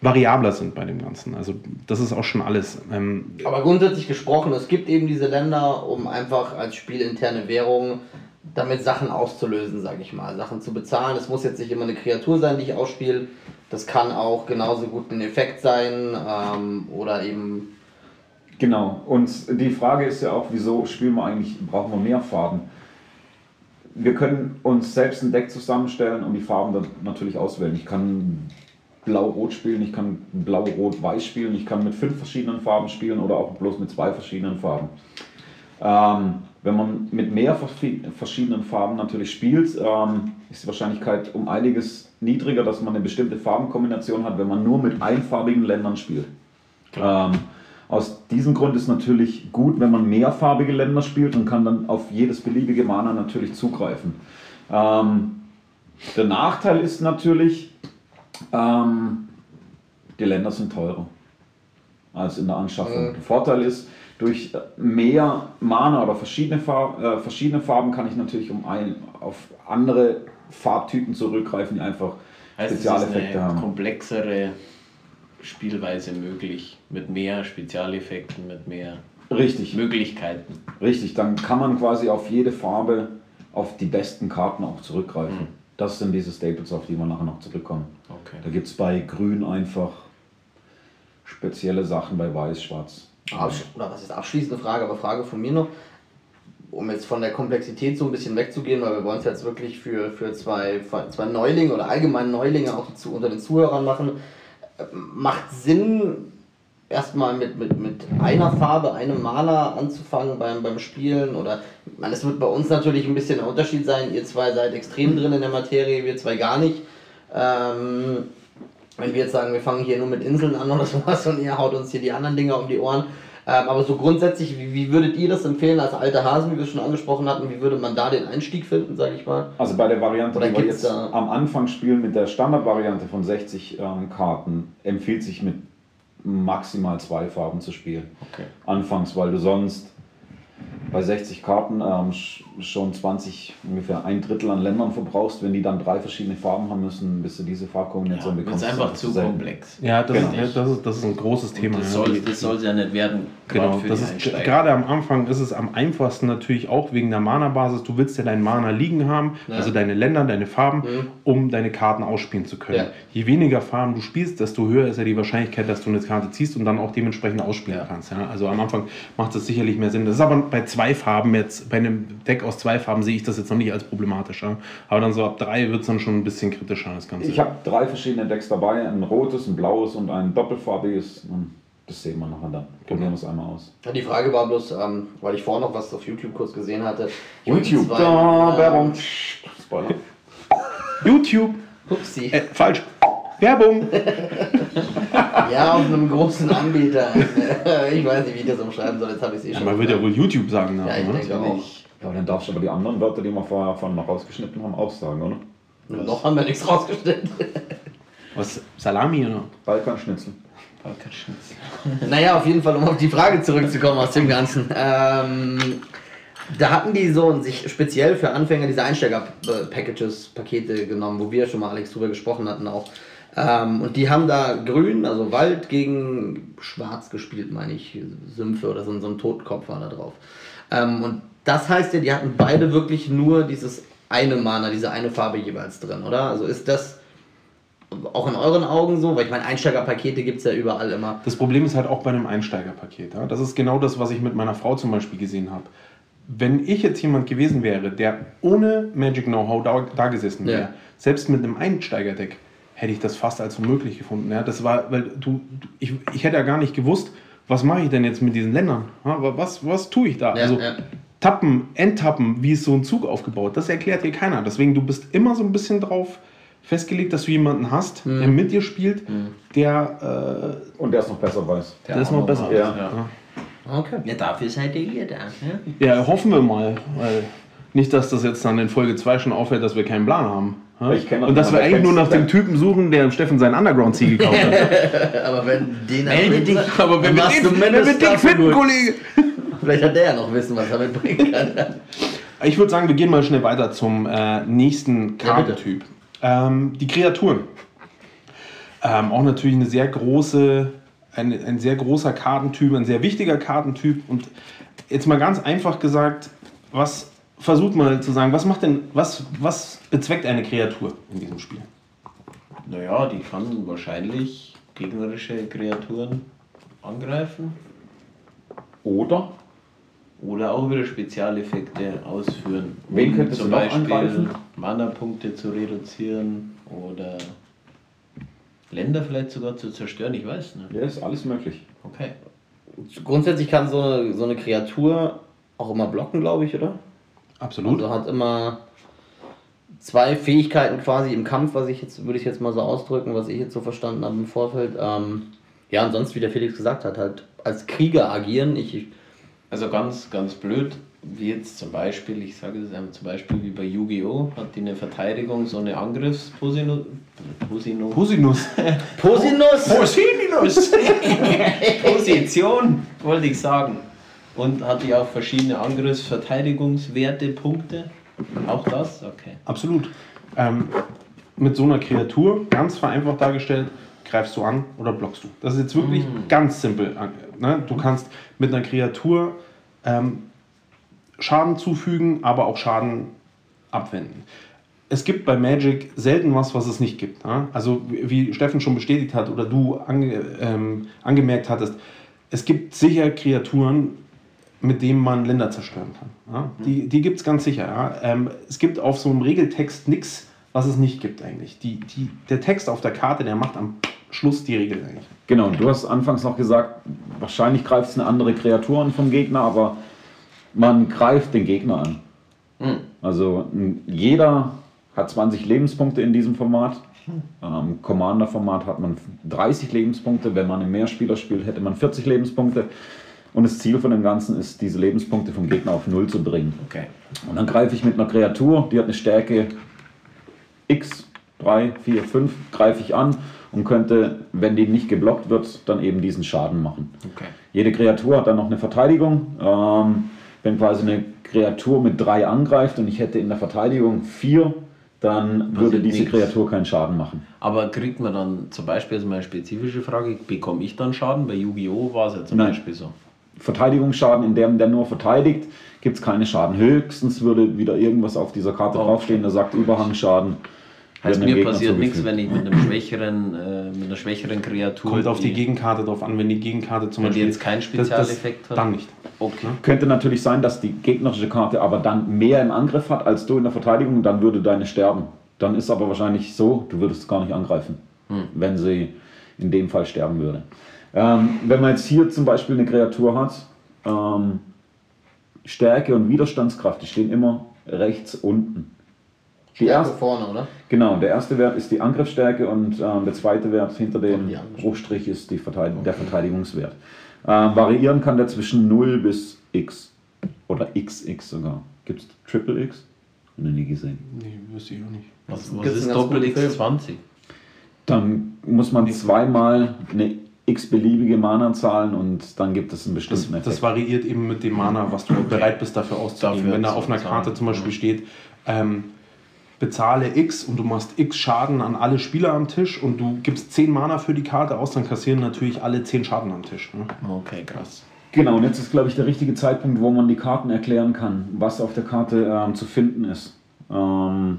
variabler sind bei dem Ganzen. Also das ist auch schon alles. Ähm, Aber grundsätzlich gesprochen, es gibt eben diese Länder, um einfach als spielinterne Währung damit Sachen auszulösen, sage ich mal, Sachen zu bezahlen. Es muss jetzt nicht immer eine Kreatur sein, die ich ausspiele. Das kann auch genauso gut ein Effekt sein ähm, oder eben Genau. Und die Frage ist ja auch, wieso spielen wir eigentlich, brauchen wir mehr Farben? Wir können uns selbst ein Deck zusammenstellen und die Farben dann natürlich auswählen. Ich kann Blau-Rot spielen, ich kann Blau-Rot-Weiß spielen, ich kann mit fünf verschiedenen Farben spielen oder auch bloß mit zwei verschiedenen Farben. Ähm, wenn man mit mehr verschiedenen Farben natürlich spielt, ähm, ist die Wahrscheinlichkeit um einiges niedriger, dass man eine bestimmte Farbenkombination hat, wenn man nur mit einfarbigen Ländern spielt. Ähm, aus diesem Grund ist natürlich gut, wenn man mehrfarbige Länder spielt und kann dann auf jedes beliebige Mana natürlich zugreifen. Ähm, der Nachteil ist natürlich, ähm, die Länder sind teurer als in der Anschaffung. Mhm. Der Vorteil ist, durch mehr Mana oder verschiedene, Farb, äh, verschiedene Farben kann ich natürlich um ein, auf andere Farbtypen zurückgreifen, die einfach Heißt, es ist Spezialeffekte eine haben. komplexere Spielweise möglich, mit mehr Spezialeffekten, mit mehr Richtig. Möglichkeiten. Richtig, dann kann man quasi auf jede Farbe, auf die besten Karten auch zurückgreifen. Mhm. Das sind diese Staples, auf die wir nachher noch zurückkommen. Okay. Da gibt es bei Grün einfach spezielle Sachen, bei Weiß, Schwarz. Absch oder was ist abschließende Frage, aber Frage von mir noch, um jetzt von der Komplexität so ein bisschen wegzugehen, weil wir wollen es jetzt wirklich für, für zwei, zwei Neulinge oder allgemein Neulinge auch zu, unter den Zuhörern machen. Macht Sinn, erstmal mit, mit, mit einer Farbe, einem Maler anzufangen beim, beim Spielen? Oder, ich meine, es wird bei uns natürlich ein bisschen ein Unterschied sein. Ihr zwei seid extrem drin in der Materie, wir zwei gar nicht. Ähm, wenn wir jetzt sagen, wir fangen hier nur mit Inseln an oder [laughs] sowas und ihr haut uns hier die anderen Dinger um die Ohren. Ähm, aber so grundsätzlich, wie, wie würdet ihr das empfehlen als alte Hasen, wie wir es schon angesprochen hatten? Wie würde man da den Einstieg finden, sage ich mal? Also bei der Variante, Oder die wir jetzt am Anfang spielen, mit der Standardvariante von 60 ähm, Karten, empfiehlt sich mit maximal zwei Farben zu spielen. Okay. Anfangs, weil du sonst bei 60 Karten ähm, sch- schon 20, ungefähr ein Drittel an Ländern verbrauchst. Wenn die dann drei verschiedene Farben haben müssen, bis du diese Farbkombination Ja, das bekommst. ist einfach das zu selten. komplex. ja, das, Genau. ist, das, ist, das ist ein großes Thema. Das soll das soll's ja nicht werden. gerade Genau, für das die ist gerade am Anfang ist es am einfachsten natürlich auch wegen der Mana-Basis. Du willst ja deinen Mana liegen haben, Ja. also deine Länder, deine Farben, Mhm. um deine Karten ausspielen zu können. Ja. Je weniger Farben du spielst, desto höher ist ja die Wahrscheinlichkeit, dass du eine Karte ziehst und dann auch dementsprechend ausspielen Ja. kannst. Ja? Also am Anfang macht es sicherlich mehr Sinn. Das ist aber bei zwei Farben jetzt, bei einem Deck aus zwei Farben sehe ich das jetzt noch nicht als problematisch. Ja? Aber dann so ab drei wird es dann schon ein bisschen kritischer, das Ganze. Ich habe drei verschiedene Decks dabei, ein rotes, ein blaues und ein doppelfarbiges. Das sehen wir nachher dann. Probieren wir es einmal aus. Ja, Die Frage war bloß, ähm, weil ich vorhin noch was auf YouTube kurz gesehen hatte. YouTube, Zwei, da, ähm, Werbung. Spoiler. [laughs] YouTube, Upsi. äh, falsch. Werbung. [laughs] Ja, auf einem großen Anbieter. [laughs] ich weiß nicht, wie ich das umschreiben soll, jetzt habe ich es eh Ja, schon. man wird ja wohl YouTube sagen. Ja, ich ne? denke auch. Ja, dann darfst du aber die anderen Wörter, die wir vorher von noch rausgeschnitten haben, auch sagen, oder? Noch haben wir nichts rausgestellt. [laughs] Was? Salami oder? Balkanschnitzel. Balkanschnitzel. Naja, auf jeden Fall, um auf die Frage zurückzukommen aus dem Ganzen. Ähm, da hatten die so sich speziell für Anfänger diese Einsteiger-Packages, Pakete genommen, wo wir schon mal Alex drüber gesprochen hatten auch. Ähm, und die haben da grün, also Wald gegen schwarz gespielt, meine ich, Sümpfe oder so, so ein Totkopf war da drauf. Ähm, und das heißt ja, die hatten beide wirklich nur dieses eine Mana, diese eine Farbe jeweils drin, oder? Also ist das auch in euren Augen so? Weil ich meine, Einsteigerpakete gibt es ja überall immer. Das Problem ist halt auch bei einem Einsteigerpaket. Ja? Das ist genau das, was ich mit meiner Frau zum Beispiel gesehen habe. Wenn ich jetzt jemand gewesen wäre, der ohne Magic Know-how da, da gesessen wäre, Ja. selbst mit einem Einsteigerdeck, hätte ich das fast als unmöglich gefunden. Ja? Das war, weil du, ich, ich hätte ja gar nicht gewusst, was mache ich denn jetzt mit diesen Ländern? Was, was tue ich da? Ja, also ja. Tappen, Endtappen, wie ist so ein Zug aufgebaut, das erklärt dir keiner. Deswegen, du bist immer so ein bisschen drauf festgelegt, dass du jemanden hast, Mhm. der mit dir spielt, der äh, Und der es noch besser weiß. das ist noch besser. Ja. Ja. Okay. Ja, dafür seid ihr hier da. Ja, hoffen wir mal. Weil nicht, dass das jetzt dann in Folge 2 schon auffällt, dass wir keinen Plan haben. Ja? Und dass wir eigentlich nur nach dem Typen suchen, der Steffen seinen Underground-Ziel gekauft hat. [laughs] Aber wenn den Melde dich. Aber wenn wir den, wenn wir den finden. Kollege. [laughs] Vielleicht hat der ja noch Wissen, was er mitbringen kann. Ich würde sagen, wir gehen mal schnell weiter zum äh, nächsten Ja. Kartentyp. ähm, die Kreaturen. Ähm, auch natürlich eine sehr große, ein, ein sehr großer Kartentyp, ein sehr wichtiger Kartentyp. Und jetzt mal ganz einfach gesagt, was versucht mal zu sagen, was macht denn, was, was bezweckt eine Kreatur in diesem Spiel? Naja, die kann wahrscheinlich gegnerische Kreaturen angreifen Oder? oder auch wieder Spezialeffekte ausführen. Wen Um könnte sie zum Beispiel angreifen? Mana-Punkte zu reduzieren oder Länder vielleicht sogar zu zerstören, ich weiß nicht. Ja, ist alles möglich. Okay. Grundsätzlich kann so eine, so eine Kreatur auch immer blocken, glaube ich, oder? Absolut. Also hat immer zwei Fähigkeiten quasi im Kampf, was ich jetzt, würde ich jetzt mal so ausdrücken, was ich jetzt so verstanden habe im Vorfeld. Ähm, ja, und sonst, wie der Felix gesagt hat, halt als Krieger agieren. Ich, ich Also ganz, ganz blöd, wie jetzt zum Beispiel, ich sage es einmal zum Beispiel wie bei Yu-Gi-Oh! hat die eine Verteidigung, so eine Angriffsposition. Posino, Pusinus. Posinus! Pusinus! [laughs] Position, wollte ich sagen. Und hat die auch verschiedene Angriffsverteidigungswerte, Punkte. Auch das? Okay. Absolut. Ähm, mit so einer Kreatur, ganz vereinfacht dargestellt, greifst du an oder blockst du. Das ist jetzt wirklich ganz simpel. Ne? Du kannst mit einer Kreatur ähm, Schaden zufügen, aber auch Schaden abwenden. Es gibt bei Magic selten was, was es nicht gibt. Ne? Also wie wie Steffen schon bestätigt hat oder du ange, ähm, angemerkt hattest, es gibt sicher Kreaturen, mit denen man Länder zerstören kann. Ja? Die, die gibt es ganz sicher. Ja? Ähm, es gibt auf so einem Regeltext nichts, was es nicht gibt eigentlich. Die, die, der Text auf der Karte, der macht am Schluss die Regel eigentlich. Genau, und du hast anfangs noch gesagt, wahrscheinlich greift es eine andere Kreatur an vom Gegner, aber man greift den Gegner an. Also n- jeder hat 20 Lebenspunkte in diesem Format. Ähm, Commander-Format hat man 30 Lebenspunkte. Wenn man im Mehrspieler spielt, hätte man 40 Lebenspunkte. Und das Ziel von dem Ganzen ist, diese Lebenspunkte vom Gegner auf Null zu bringen. Okay. Und dann greife ich mit einer Kreatur, die hat eine Stärke X, 3, 4, 5, greife ich an und könnte, wenn die nicht geblockt wird, dann eben diesen Schaden machen. Okay. Jede Kreatur hat dann noch eine Verteidigung. Ähm, wenn quasi eine Kreatur mit 3 angreift und ich hätte in der Verteidigung 4, dann würde Passiert diese nichts. Kreatur keinen Schaden machen. Aber kriegt man dann zum Beispiel, also meine spezifische Frage, bekomme ich dann Schaden? Bei Yu-Gi-Oh! war es ja zum Nein. Beispiel so. Verteidigungsschaden, in dem der nur verteidigt, gibt es keine Schaden. Höchstens würde wieder irgendwas auf dieser Karte Oh. draufstehen, der sagt Überhangschaden. Heißt, mir Gegner passiert nichts, wenn ich mit, einem schwächeren, äh, mit einer schwächeren Kreatur. Kommt auf die Gegenkarte drauf an, wenn die Gegenkarte zum Wenn die Beispiel. jetzt keinen das- Spezialeffekt das, hat? Dann nicht. Okay. Könnte natürlich sein, dass die gegnerische Karte aber dann mehr im Angriff hat als du in der Verteidigung, dann würde deine sterben. Dann ist aber wahrscheinlich so, du würdest gar nicht angreifen, wenn sie in dem Fall sterben würde. Ähm, wenn man jetzt hier zum Beispiel eine Kreatur hat, ähm, Stärke und Widerstandskraft, die stehen immer rechts unten. Die Stärke erste, vorne, oder? genau, der erste Wert ist die Angriffsstärke und ähm, der zweite Wert hinter dem. Bruchstrich ist die Verteidig der Verteidigungswert. Ähm, variieren kann der zwischen 0 bis x oder xx sogar. Gibt es Triple X? Noch nie gesehen. Nee, wüsste ich auch nicht. Was, was ist Doppel guten X Film? 20? Dann muss man zweimal eine x-beliebige Mana zahlen und dann gibt es einen Das, bestimmten das Effekt. variiert eben mit dem Mana, was du bereit bist dafür auszugeben. Dafür Wenn da auf einer. Karte zum Beispiel steht, ähm, bezahle X und du machst X Schaden an alle Spieler am Tisch und du gibst 10 Mana für die Karte aus, dann kassieren natürlich alle 10 Schaden am Tisch. Ne? Okay, krass. Genau, und jetzt ist, glaube ich, der richtige Zeitpunkt, wo man die Karten erklären kann, was auf der Karte ähm, zu finden ist. Ähm,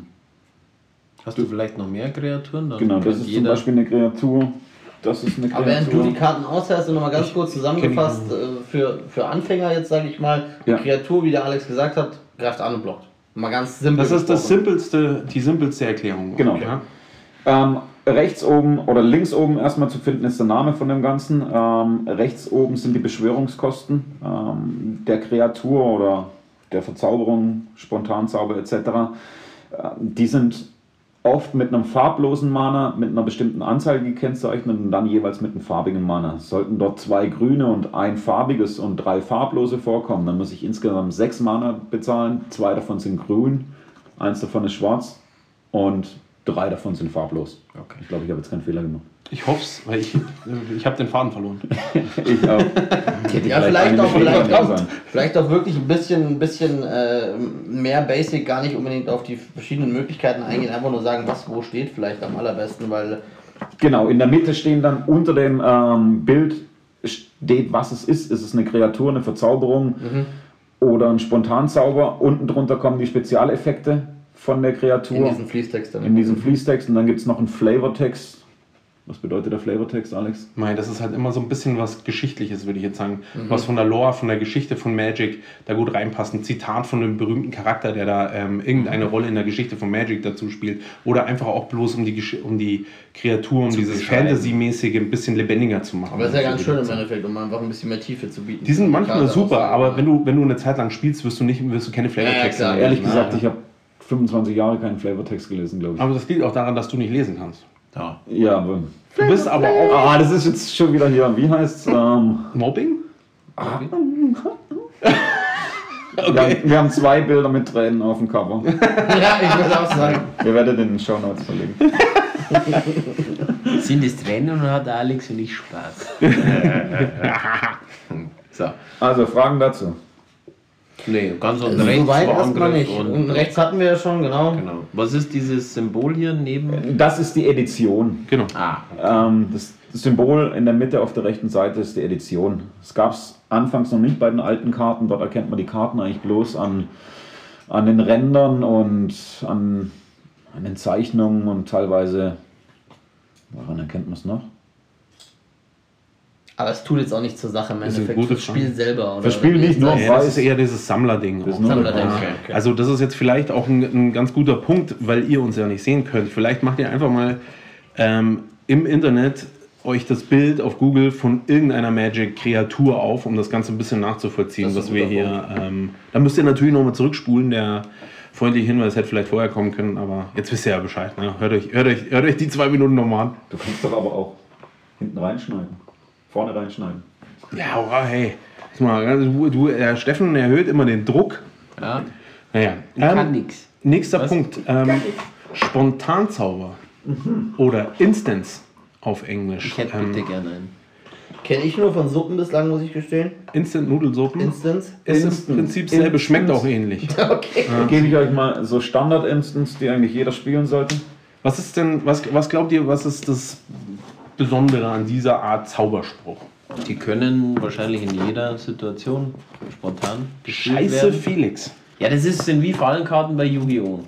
Hast du vielleicht noch mehr Kreaturen? Dann genau, das ist zum Beispiel eine Kreatur. Das ist eine Aber während du die Karten aushältst und nochmal ganz kurz zusammengefasst, äh, für, für Anfänger jetzt sage ich mal, die Ja. Kreatur, wie der Alex gesagt hat, greift an und blockt. Mal ganz simpel. Das ist das simpelste, die simpelste Erklärung. Genau. Ja? Ähm, rechts oben oder links oben erstmal zu finden ist der Name von dem Ganzen. Ähm, rechts oben sind die Beschwörungskosten ähm, der Kreatur oder der Verzauberung, Spontanzauber etc. Ähm, die sind oft mit einem farblosen Mana mit einer bestimmten Anzahl gekennzeichnet und dann jeweils mit einem farbigen Mana. Sollten dort zwei grüne und ein farbiges und drei farblose vorkommen, dann muss ich insgesamt sechs Mana bezahlen. Zwei davon sind grün, eins davon ist schwarz und drei davon sind farblos. Okay. Ich glaube, ich habe jetzt keinen Fehler gemacht. Ich hoffe es, weil ich, ich habe den Faden verloren. [laughs] Ich auch. Ja, vielleicht auch, vielleicht auch, vielleicht auch wirklich ein bisschen, ein bisschen äh, mehr Basic, gar nicht unbedingt auf die verschiedenen Möglichkeiten eingehen, einfach nur sagen, was wo steht, vielleicht am allerbesten, weil Genau, in der Mitte stehen dann unter dem ähm, Bild steht, was es ist. Ist es eine Kreatur, eine Verzauberung oder ein Spontanzauber? Unten drunter kommen die Spezialeffekte von der Kreatur in diesem Fließtext dann. in diesem Fließtext und dann gibt es noch einen Flavortext. Was bedeutet der Flavortext, Alex? Nein, das ist halt immer so ein bisschen was Geschichtliches, würde ich jetzt sagen. Was von der Lore, von der Geschichte von Magic da gut reinpasst. Ein Zitat von einem berühmten Charakter, der da ähm, irgendeine Rolle in der Geschichte von Magic dazu spielt. Oder einfach auch bloß um die, Gesch- um die Kreatur, um dieses beschreiben. Fantasy-mäßige ein bisschen lebendiger zu machen. Aber das ist ja ganz schön im Endeffekt, um einfach ein bisschen mehr Tiefe zu bieten. Die sind manchmal super, aber wenn du, wenn du eine Zeit lang spielst, wirst du, nicht, wirst du keine Flavortexte Ja, ja, mehr Ehrlich lesen. gesagt, Ja. ich habe 25 Jahre keinen Flavortext gelesen, glaube ich. Aber das liegt auch daran, dass du nicht lesen kannst. Ja. Ja, aber. Du bist aber auch Ah, das ist jetzt schon wieder hier. Wie heißt ähm, Mobbing? [laughs] wir, haben, wir haben zwei Bilder mit Tränen auf dem Cover. [laughs] ja, ich würde auch sagen. Wir werden in den Show Notes verlinken. [laughs] Sind es Tränen oder hat Alex und ich Spaß? so. Also, Fragen dazu. Nee, ganz unten Also, rechts Soweit erstmal nicht. und- Unten rechts hatten wir ja schon, genau. Genau. Was ist dieses Symbol hier neben? Das ist die Edition. Genau. Ah, Ähm, das, das Symbol in der Mitte auf der rechten Seite ist die Edition. Es gab es anfangs noch nicht bei den alten Karten. Dort erkennt man die Karten eigentlich bloß an, an den Rändern und an, an den Zeichnungen und teilweise. Woran erkennt man es noch? Aber es tut jetzt auch nicht zur Sache im Endeffekt fürs Spiel selber. Oder Fürs Spiel nicht, nur Ja, das ist eher dieses Sammlerding. Das Weiß. okay, okay. Also das ist jetzt vielleicht auch ein, ein ganz guter Punkt, weil ihr uns ja nicht sehen könnt. Vielleicht macht ihr einfach mal ähm, im Internet euch das Bild auf Google von irgendeiner Magic-Kreatur auf, um das Ganze ein bisschen nachzuvollziehen, Das was wir hier... Ähm, da müsst ihr natürlich nochmal zurückspulen. Der freundliche Hinweis hätte vielleicht vorher kommen können, aber jetzt wisst ihr ja Bescheid. Ne? Hört, euch, hört, euch, hört euch die zwei Minuten nochmal an. Du kannst doch aber auch hinten reinschneiden. Vorne reinschneiden. Ja, hey. Du, du, der Steffen erhöht immer den Druck. ja. Naja. Kann Ähm, nix. Nächster Was? Punkt. Ähm, Spontanzauber oder Instance auf Englisch. Ich hätte Ähm, bitte gerne einen. Kenne ich nur von Suppen bislang, muss ich gestehen. Instant Nudelsuppen Instance. ist im. Prinzip selbe, schmeckt auch ähnlich. [laughs] Okay. Gebe ich euch mal so Standard-Instance, die eigentlich jeder spielen sollte. Was ist denn, was, was glaubt ihr, was ist das Besondere an dieser Art Zauberspruch? Die können wahrscheinlich in jeder Situation spontan gespielt Scheiße werden. Felix. Ja, das ist, sind wie Fallenkarten bei Yu-Gi-Oh!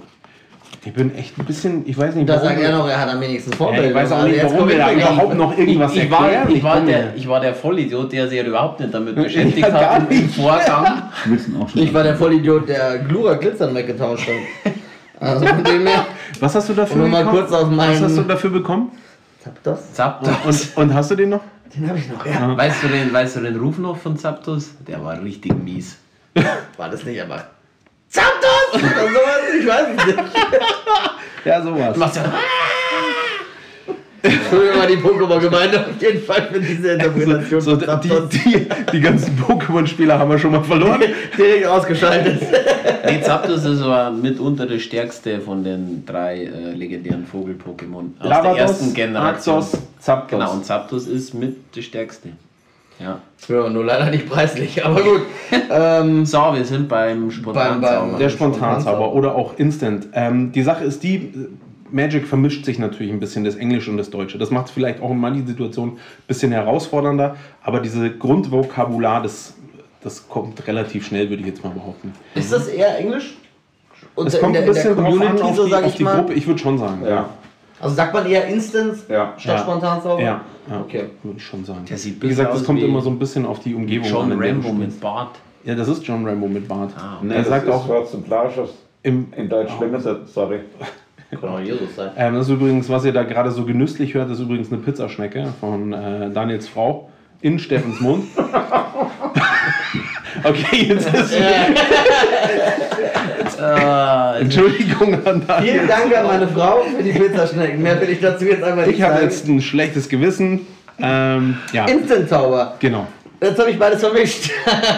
Ich bin echt ein bisschen, ich weiß nicht, Da warum sagt er noch, er hat am wenigsten ja, Vorbild. ich weiß auch Also nicht, warum wir da überhaupt noch irgendwas ich, war, erklären. ich, war der, ich war der Vollidiot, der sich überhaupt nicht damit beschäftigt Ja, gar hat Vorgang. Wissen auch schon. Ich war der Vollidiot, der Glura Glitzern weggetauscht hat. Also von dem her. Was hast du dafür mal kurz aus Was hast du dafür bekommen? Zapdos? Zapdos. Und, und hast du den noch? Den habe ich noch, ja. Weißt du, den, weißt du den Ruf noch von Zapdos? Der war richtig mies. War das nicht aber. Zapdos! [laughs] Oder sowas? Ich weiß es nicht. Ja, sowas. Machst ja. Früher war die Pokémon-Gemeinde auf jeden Fall für diese Interpretation So, von die, die, die ganzen Pokémon-Spieler haben wir schon mal verloren. [laughs] direkt ausgeschaltet. Nee, Zapdos ist aber mitunter der stärkste von den drei äh, legendären Vogel-Pokémon. Aus der ersten Generation. Arxos, Zapdos. Genau, und Zapdos ist mit der stärkste. Ja. Ja, nur leider nicht preislich, aber gut. [laughs] ähm, So, wir sind beim Spontanzauber. beim- Der Spontanzauber oder auch Instant. Ähm, die Sache ist die, Magic vermischt sich natürlich ein bisschen das Englische und das Deutsche. Das macht es vielleicht auch in manchen Situationen ein bisschen herausfordernder, aber diese Grundvokabular, das, das kommt relativ schnell, würde ich jetzt mal behaupten. ist das eher Englisch? Und Es in kommt der, ein in der bisschen drauf an, Community, auf die, auf ich die mal. Gruppe. Ich würde schon sagen. Ja. Also sagt man eher Instance Ja. statt Ja. Spontanzauber? Ja, ja. Okay. würde ich schon sagen. Der sieht wie gesagt, es kommt immer so ein bisschen auf die Umgebung John an. Rambo mit Bart. Ja, das ist John Rambo mit Bart. Ah, Nee, Er das sagt ist auch- Schwarz und Blaschers. Im, In Deutsch es, sorry. Kann auch Jesus sein. Ähm, das ist übrigens, was ihr da gerade so genüsslich hört, ist übrigens eine Pizzaschnecke von äh, Daniels Frau in Steffens Mund. [laughs] okay, jetzt ist Äh, [laughs] Entschuldigung an Vielen Daniel. Dank an meine Frau für die Pizzaschnecken. Mehr will ich dazu jetzt einmal nicht Ich habe sagen. jetzt ein schlechtes Gewissen. Ähm, ja, Instant-Zauber. genau. Jetzt habe ich beides vermischt.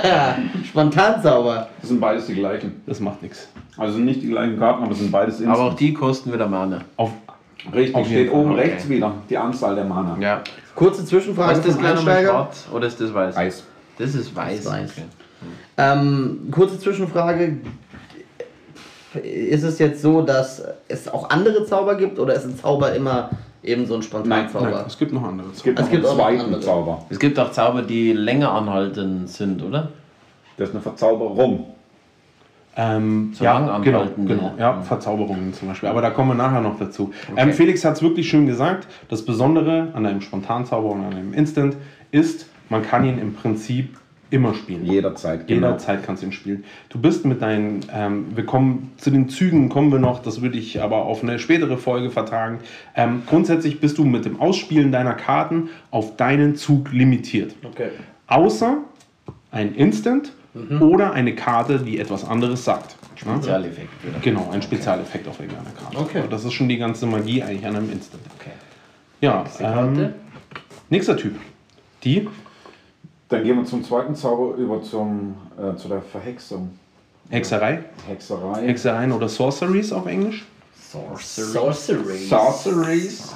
[laughs] Spontanzauber. Das sind beides die gleichen. Das macht nichts. Also sind nicht die gleichen Karten, aber es sind beides aber auch Instant. die kosten wieder Mana. Auf, Richtig, Auf steht oben okay. rechts wieder die Anzahl der Mana. Ja. Kurze Zwischenfrage ist das gleich schwarz oder ist das weiß? Weiß. Das ist weiß. Das ist weiß. Okay. Ähm, kurze Zwischenfrage. Ist es jetzt so, dass es auch andere Zauber gibt oder ist ein Zauber immer eben so ein Spontanzauber? Nein, es gibt noch andere. Es gibt Es gibt auch zweiten andere. Zauber. Es gibt auch Zauber, die länger anhaltend sind, oder? Das ist eine Verzauberung. Ähm, So ja, genau, anhaltende. genau. Ja, Verzauberungen zum Beispiel. Aber da kommen wir nachher noch dazu. Ähm, Felix hat es wirklich schön gesagt. Das Besondere an einem Spontanzauber und an einem Instant ist, man kann ihn im Prinzip immer spielen. Jederzeit. genau. Jederzeit kannst du ihn spielen. Du bist mit deinen, ähm, wir kommen zu den Zügen, kommen wir noch, das würde ich aber auf eine spätere Folge vertagen. Ähm, grundsätzlich bist du mit dem Ausspielen deiner Karten auf deinen Zug limitiert. Okay. Außer ein Instant oder eine Karte, die etwas anderes sagt. Ja? Spezialeffekt. Wieder. Genau, ein Spezialeffekt auf irgendeiner Karte. Okay. Aber Das ist schon die ganze Magie eigentlich an einem Instant. Okay. Ja, ähm, nächster Typ. Die Dann gehen wir zum zweiten Zauber über zum, äh, zu der Verhexung. Hexerei. Hexerei. Hexereien oder Sorceries auf Englisch. Sorcery. Sorceries. Sorceries.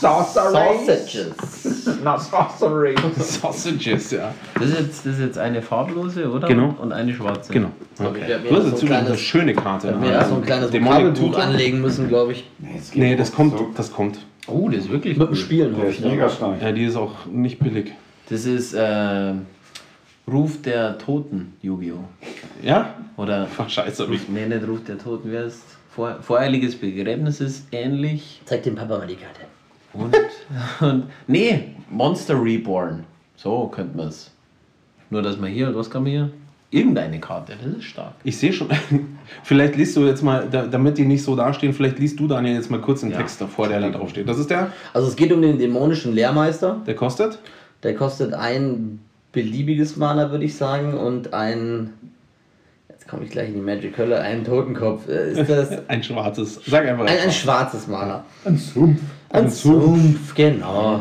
Sausages. Na, Sorceries. [laughs] Sausages, ja. Das ist, jetzt, das ist jetzt eine farblose, oder? Genau. Und eine schwarze. Genau. Okay. Ich mir, jetzt so eine schöne Karte. werd mir erst so ein kleines Demonic Vokabelbuch anlegen müssen, glaube ich. Nee, das kommt, das kommt. Oh, das ist wirklich Mit dem. Spielen hoffe ist ich. mega stark. Ja, die ist auch nicht billig. Das ist äh, Ruf der Toten, Yu-Gi-Oh! Ja? Oder Ach, scheiße. Ruf, nee, nicht Ruf der Toten, wer ist? Vor, voreiliges Begräbnis ist ähnlich. Zeig dem Papa mal die Karte. Und, [laughs] und nee, Monster Reborn. So könnte man es. Nur, dass man hier, was kann man hier? Irgendeine Karte, das ist stark. Ich sehe schon, [laughs] vielleicht liest du jetzt mal, da- damit die nicht so dastehen, vielleicht liest du Daniel jetzt mal kurz den Ja. Text davor, der da drauf steht. Das ist der, Also es geht um den dämonischen Lehrmeister. der kostet? Der kostet ein beliebiges Mana, würde ich sagen, und ein. Jetzt komme ich gleich in die Magic-Hölle, einen Totenkopf. Äh, Ist das [laughs] Ein schwarzes. Sag einfach. ein, ein schwarzes Mana? Ein Sumpf. Ein Sumpf, genau.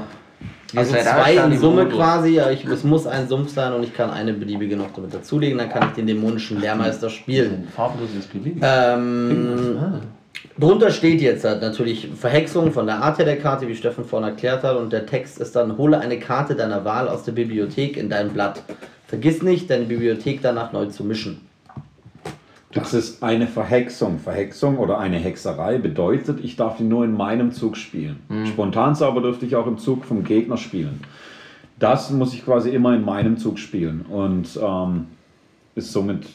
Also zwei in Summe Modus. quasi, ja, ich, es muss ein Sumpf sein und ich kann eine beliebige noch damit dazulegen, dann kann ich den dämonischen Lehrmeister spielen. Ein farbloses Belegen. Ähm, drunter steht jetzt halt natürlich Verhexung von der Art her der Karte, wie Steffen vorhin erklärt hat, und der Text ist dann: Hole eine Karte deiner Wahl aus der Bibliothek in dein Blatt. Vergiss nicht, deine Bibliothek danach neu zu mischen. Das ist eine Verhexung. Verhexung oder eine Hexerei bedeutet, ich darf die nur in meinem Zug spielen. Spontanzauber dürfte ich auch im Zug vom Gegner spielen. Das muss ich quasi immer in meinem Zug spielen und ähm, ist somit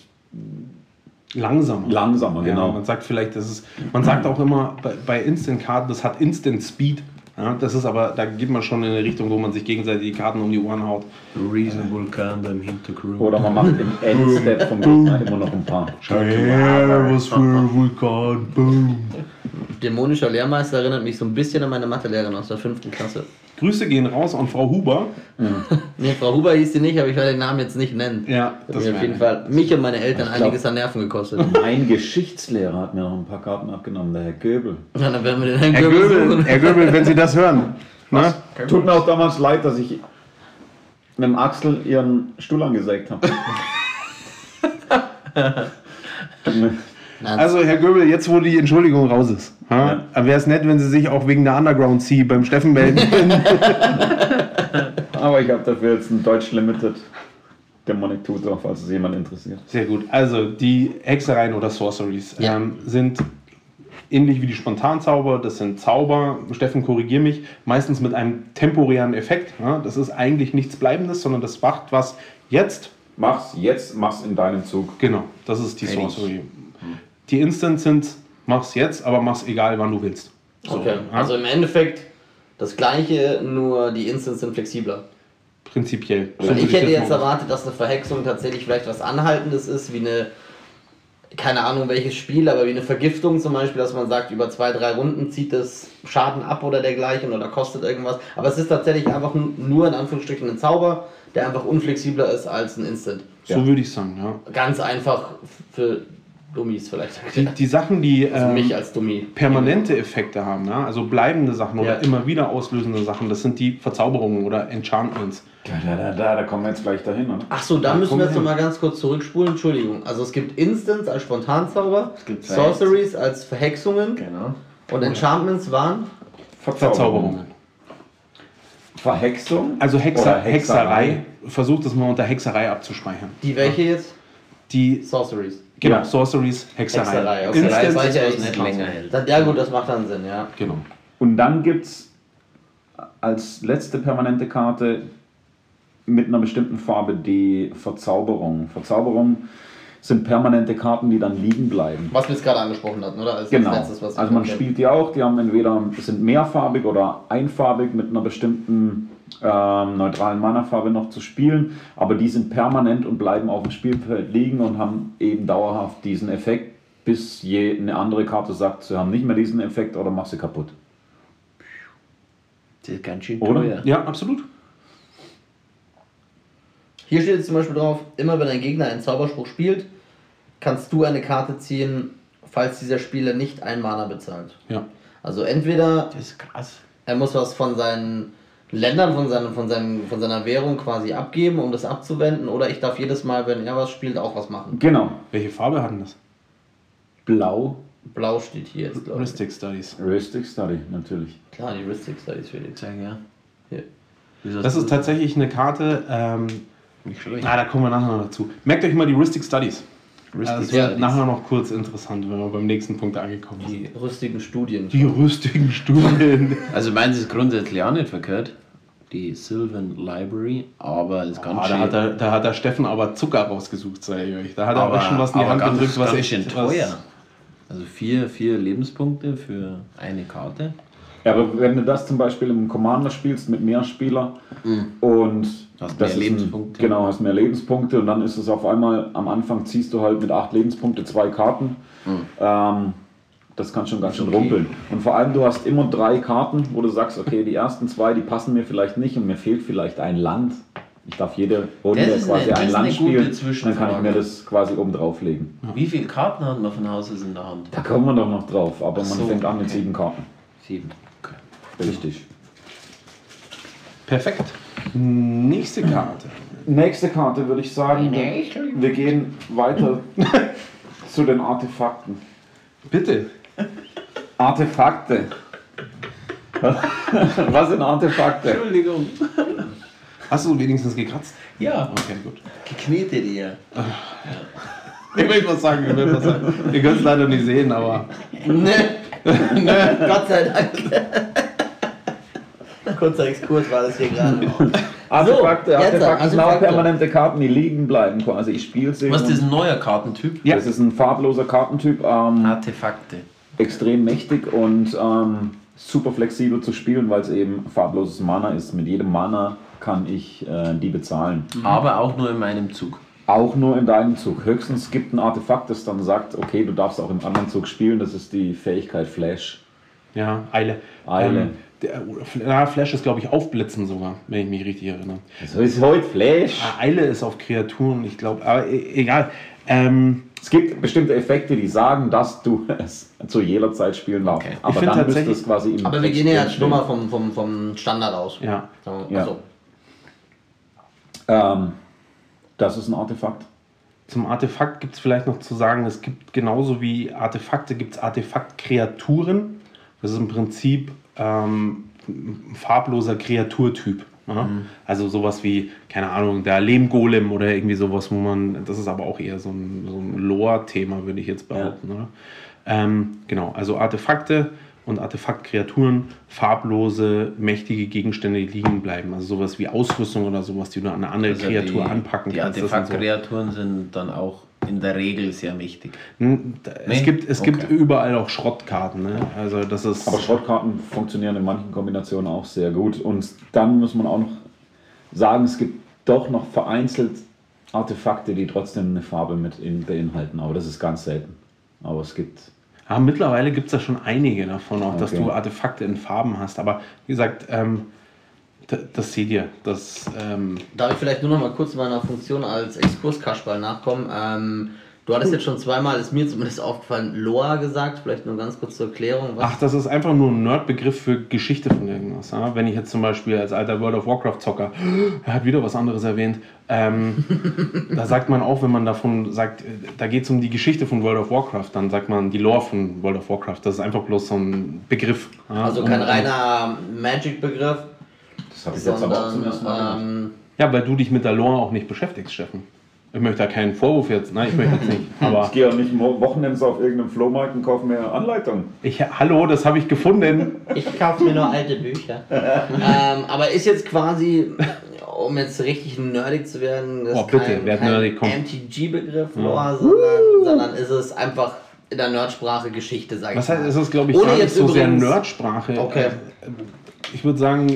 Langsamer. langsamer, Ja, genau. man sagt vielleicht, das ist, man sagt auch immer bei, bei Instant-Karten, das hat Instant Speed. Ja, das ist aber, da geht man schon in eine Richtung, wo man sich gegenseitig die Karten um die Ohren haut. Reasonable Calm beim Hintergrund. Oder man macht im Endstep vom Gegner immer noch ein paar. was für Vulkan, boom. Dämonischer Lehrmeister erinnert mich so ein bisschen an meine Mathelehrerin aus der fünften Klasse. Grüße gehen raus an Frau Huber. [laughs] Nee, Frau Huber hieß sie nicht, aber ich werde den Namen jetzt nicht nennen. Ja, Das hat mir auf jeden Fall mich und meine Eltern glaub- einiges an Nerven gekostet. Mein Geschichtslehrer hat mir noch ein paar Karten abgenommen, der Herr Göbel. Ja, dann werden wir den Herrn Herr Göbel Göbel, suchen. Herr Göbel, wenn Sie das hören. [laughs] Ne? Tut mir auch damals leid, dass ich mit dem Axel ihren Stuhl angesägt habe. [laughs] Also, Herr Göbel, jetzt wo die Entschuldigung raus ist, Ja. wäre es nett, wenn Sie sich auch wegen der Underground Sea beim Steffen melden können. [laughs] Aber ich habe dafür jetzt ein Deutsch Limited Demonic Tutor, falls es jemand interessiert. Sehr gut. Also, die Hexereien oder Sorceries Ja. ähm, sind ähnlich wie die Spontanzauber. Das sind Zauber, Steffen, korrigier mich, meistens mit einem temporären Effekt. Das ist eigentlich nichts Bleibendes, sondern das macht was jetzt. Mach's jetzt, mach's in deinem Zug. Genau, das ist die. Sorcery. Die Instants sind, mach's jetzt, aber mach's egal, wann du willst. So, Okay, ja? also im Endeffekt das gleiche, nur die Instants sind flexibler. prinzipiell. Würde ich hätte jetzt erwartet, dass eine Verhexung tatsächlich vielleicht was Anhaltendes ist, wie eine, keine Ahnung welches Spiel, aber wie eine Vergiftung zum Beispiel, dass man sagt, über zwei, drei Runden zieht das Schaden ab oder dergleichen oder kostet irgendwas. Aber es ist tatsächlich einfach nur in Anführungsstrichen ein Zauber, der einfach unflexibler ist als ein Instant. So würde ich sagen, ja. Ganz einfach für Dummies vielleicht. Die, die Sachen, die Also ähm, mich als Dummy. permanente Effekte haben, ja? also bleibende Sachen oder Ja. immer wieder auslösende Sachen, das sind die Verzauberungen oder Enchantments. Da, da, da, da, da kommen wir jetzt gleich dahin, oder? Ach so, da Ja, müssen wir jetzt noch mal ganz kurz zurückspulen. Entschuldigung. Also es gibt Instants als Spontanzauber. Sorceries als Verhexungen Genau. und Enchantments waren Verzauberungen. Verhexung? Also Hexer, Oder Hexerei. Versucht das mal unter Hexerei abzuspeichern. Die welche jetzt? Die, Sorceries. Genau, Ja. Sorceries, Hexerei. Hexerei, okay. Instant- Das weiß ich ja nicht länger hält. Das, ja gut, das macht dann Sinn, ja. Genau. Und dann gibt es als letzte permanente Karte mit einer bestimmten Farbe die Verzauberung. Verzauberung sind permanente Karten, die dann liegen bleiben. Was wir jetzt gerade angesprochen hatten, oder? Als Genau. letztes, was Also man spielt die auch, die haben entweder sind mehrfarbig oder einfarbig mit einer bestimmten ähm, neutralen Mana-Farbe noch zu spielen, aber die sind permanent und bleiben auf dem Spielfeld liegen und haben eben dauerhaft diesen Effekt, bis je eine andere Karte sagt, sie haben nicht mehr diesen Effekt oder mach sie kaputt. Das ist ganz schön Oder? teuer. Ja, absolut. Hier steht jetzt zum Beispiel drauf, immer wenn ein Gegner einen Zauberspruch spielt, kannst du eine Karte ziehen, falls dieser Spieler nicht ein Mana bezahlt. Ja. Also entweder Das ist krass. er muss was von seinen Ländern, von, seinen, von, seinen, von seiner Währung quasi abgeben, um das abzuwenden, oder ich darf jedes Mal, wenn er was spielt, auch was machen. Genau. Welche Farbe hat denn das? Blau, Blau steht hier jetzt, glaube ich. Studies. Heuristic Study, natürlich. Klar, die Heuristic Studies Felix. Sag ja. Hier. Das ist tatsächlich eine Karte, ähm, nicht schlecht. na, da kommen wir nachher noch dazu. Merkt euch mal die Heuristic Studies. Das wird Studies. nachher noch kurz interessant, wenn wir beim nächsten Punkt angekommen sind. Die rüstigen Studien. Die rüstigen Studien. [laughs] Also meins ist grundsätzlich auch nicht verkehrt. Die Sylvan Library, aber ist ganz da, schön. hat der, da hat der Steffen aber Zucker rausgesucht, sage ich euch. Da hat er aber, euch schon was in die Hand gedrückt, was ganz echt teuer. Also vier, vier Lebenspunkte für eine Karte. Ja, aber wenn du das zum Beispiel im Commander spielst mit mehr Spieler und Mhm. Hast das mehr Lebenspunkte. Ein, genau, hast mehr Lebenspunkte und dann ist es auf einmal, am Anfang ziehst du halt mit acht Lebenspunkte zwei Karten. Ähm, das kann schon ganz schön Mhm. okay. rumpeln. Und vor allem, du hast immer drei Karten, wo du sagst, okay, die ersten zwei, die passen mir vielleicht nicht und mir fehlt vielleicht ein Land. Ich darf jede Runde Das ist quasi eine- das ein ist Land spielen, dann kann ich mir das quasi oben drauflegen. Wie viele Karten hat man von Haus aus in der Hand? Da kommen wir doch noch drauf, aber Ach man so, fängt an mit okay. sieben Karten. Sieben. Richtig. Perfekt. Nächste Karte. Nächste Karte würde ich sagen, wir, wir gehen weiter [laughs] zu den Artefakten. Bitte. Artefakte. [laughs] Was sind Artefakte? Entschuldigung. Hast du wenigstens gekratzt? Ja, Okay, gut. geknetet ihr. [laughs] Ich will was sagen, ich will was sagen. Ihr könnt es leider nicht sehen, aber Ne. Gott sei Dank. Kurzer Exkurs war das hier gerade. Artefakte, jetzt, Artefakte sind auch Artefakte. permanente Karten, die liegen bleiben quasi. Ich spiele sie. Was ist das ein neuer Kartentyp? Ja. Das ist ein farbloser Kartentyp, ähm, Artefakte. extrem mächtig und ähm, super flexibel zu spielen, weil es eben farbloses Mana ist. Mit jedem Mana kann ich äh, die bezahlen. Aber auch nur in meinem Zug. Auch nur in deinem Zug. Höchstens gibt ein Artefakt, das dann sagt, okay, du darfst auch im anderen Zug spielen. Das ist die Fähigkeit Flash. ja, Eile. Eile. Ähm, na, Flash ist, glaube ich, Aufblitzen sogar, wenn ich mich richtig erinnere. So ist heute Flash. Ah, Eile ist auf Kreaturen, ich glaube, aber e- egal. Ähm, Es gibt bestimmte Effekte, die sagen, dass du es [laughs] zu jeder Zeit spielen darfst. Okay. Aber dann müsste es quasi im Aber wir gehen ja jetzt nur mal vom, vom, vom Standard aus. ja. So, Ja. Also, Ähm, das ist ein Artefakt. Zum Artefakt gibt es vielleicht noch zu sagen, es gibt genauso wie Artefakte, gibt es Artefaktkreaturen. Das ist im Prinzip ähm, farbloser Kreaturtyp. Ne? Also sowas wie, keine Ahnung, der Lehmgolem oder irgendwie sowas, wo man, das ist aber auch eher so ein, so ein Lore-Thema, würde ich jetzt behaupten. Oder? Ähm, genau, also Artefakte und Artefaktkreaturen, farblose, mächtige Gegenstände, die liegen bleiben. Also sowas wie Ausrüstung oder sowas, die du an eine andere Also Kreatur die, anpacken Die kannst. Das sind so- Artefaktkreaturen sind dann auch in der Regel sehr mächtig. Hm, Es, Nee? gibt, es gibt Okay. überall auch Schrottkarten. Ne? Also das ist. Aber Schrottkarten funktionieren in manchen Kombinationen auch sehr gut. Und dann muss man auch noch sagen, es gibt doch noch vereinzelt Artefakte, die trotzdem eine Farbe mit in, beinhalten. Aber das ist ganz selten. Aber es gibt. ja, mittlerweile gibt es da schon einige davon, auch dass Okay. du Artefakte in Farben hast. Aber wie gesagt, ähm, das seht ihr. Das, ähm, darf ich vielleicht nur noch mal kurz meiner Funktion als Exkurskasperl nachkommen? Ähm, Du hattest jetzt schon zweimal, ist mir zumindest aufgefallen, Loa gesagt. Vielleicht nur ganz kurz zur Erklärung. Was? Ach, das ist einfach nur ein Nerdbegriff für Geschichte von irgendwas. Ja? Wenn ich jetzt zum Beispiel als alter World of Warcraft-Zocker, er hat wieder was anderes erwähnt, ähm, [laughs] da sagt man auch, wenn man davon sagt, äh, da geht es um die Geschichte von World of Warcraft, dann sagt man die Lore von World of Warcraft. Das ist einfach bloß so ein Begriff. Ja? also kein reiner Magic-Begriff, Das habe ich jetzt aber auch zum ersten Mal ähm, Ja, weil du dich mit der Lore auch nicht beschäftigst, Steffen. Ich möchte da keinen Vorwurf jetzt, nein, ich möchte jetzt nicht. [laughs] Aber Ich gehe ja nicht Wochenends auf irgendeinem Flohmarkt und kaufe mir Anleitung. ich, hallo, das habe ich gefunden. [laughs] Ich kaufe mir nur alte Bücher. ähm, aber ist jetzt quasi, um jetzt richtig nerdig zu werden, das Oh, bitte, kein, werd kein. MTG-Begriff, Lore, sondern, sondern ist es einfach in der Nerdsprache Geschichte, sag ich Was mal. heißt, ist es, glaube ich, Ohne gar nicht jetzt so sehr Nerdsprache. Okay. Ich würde sagen,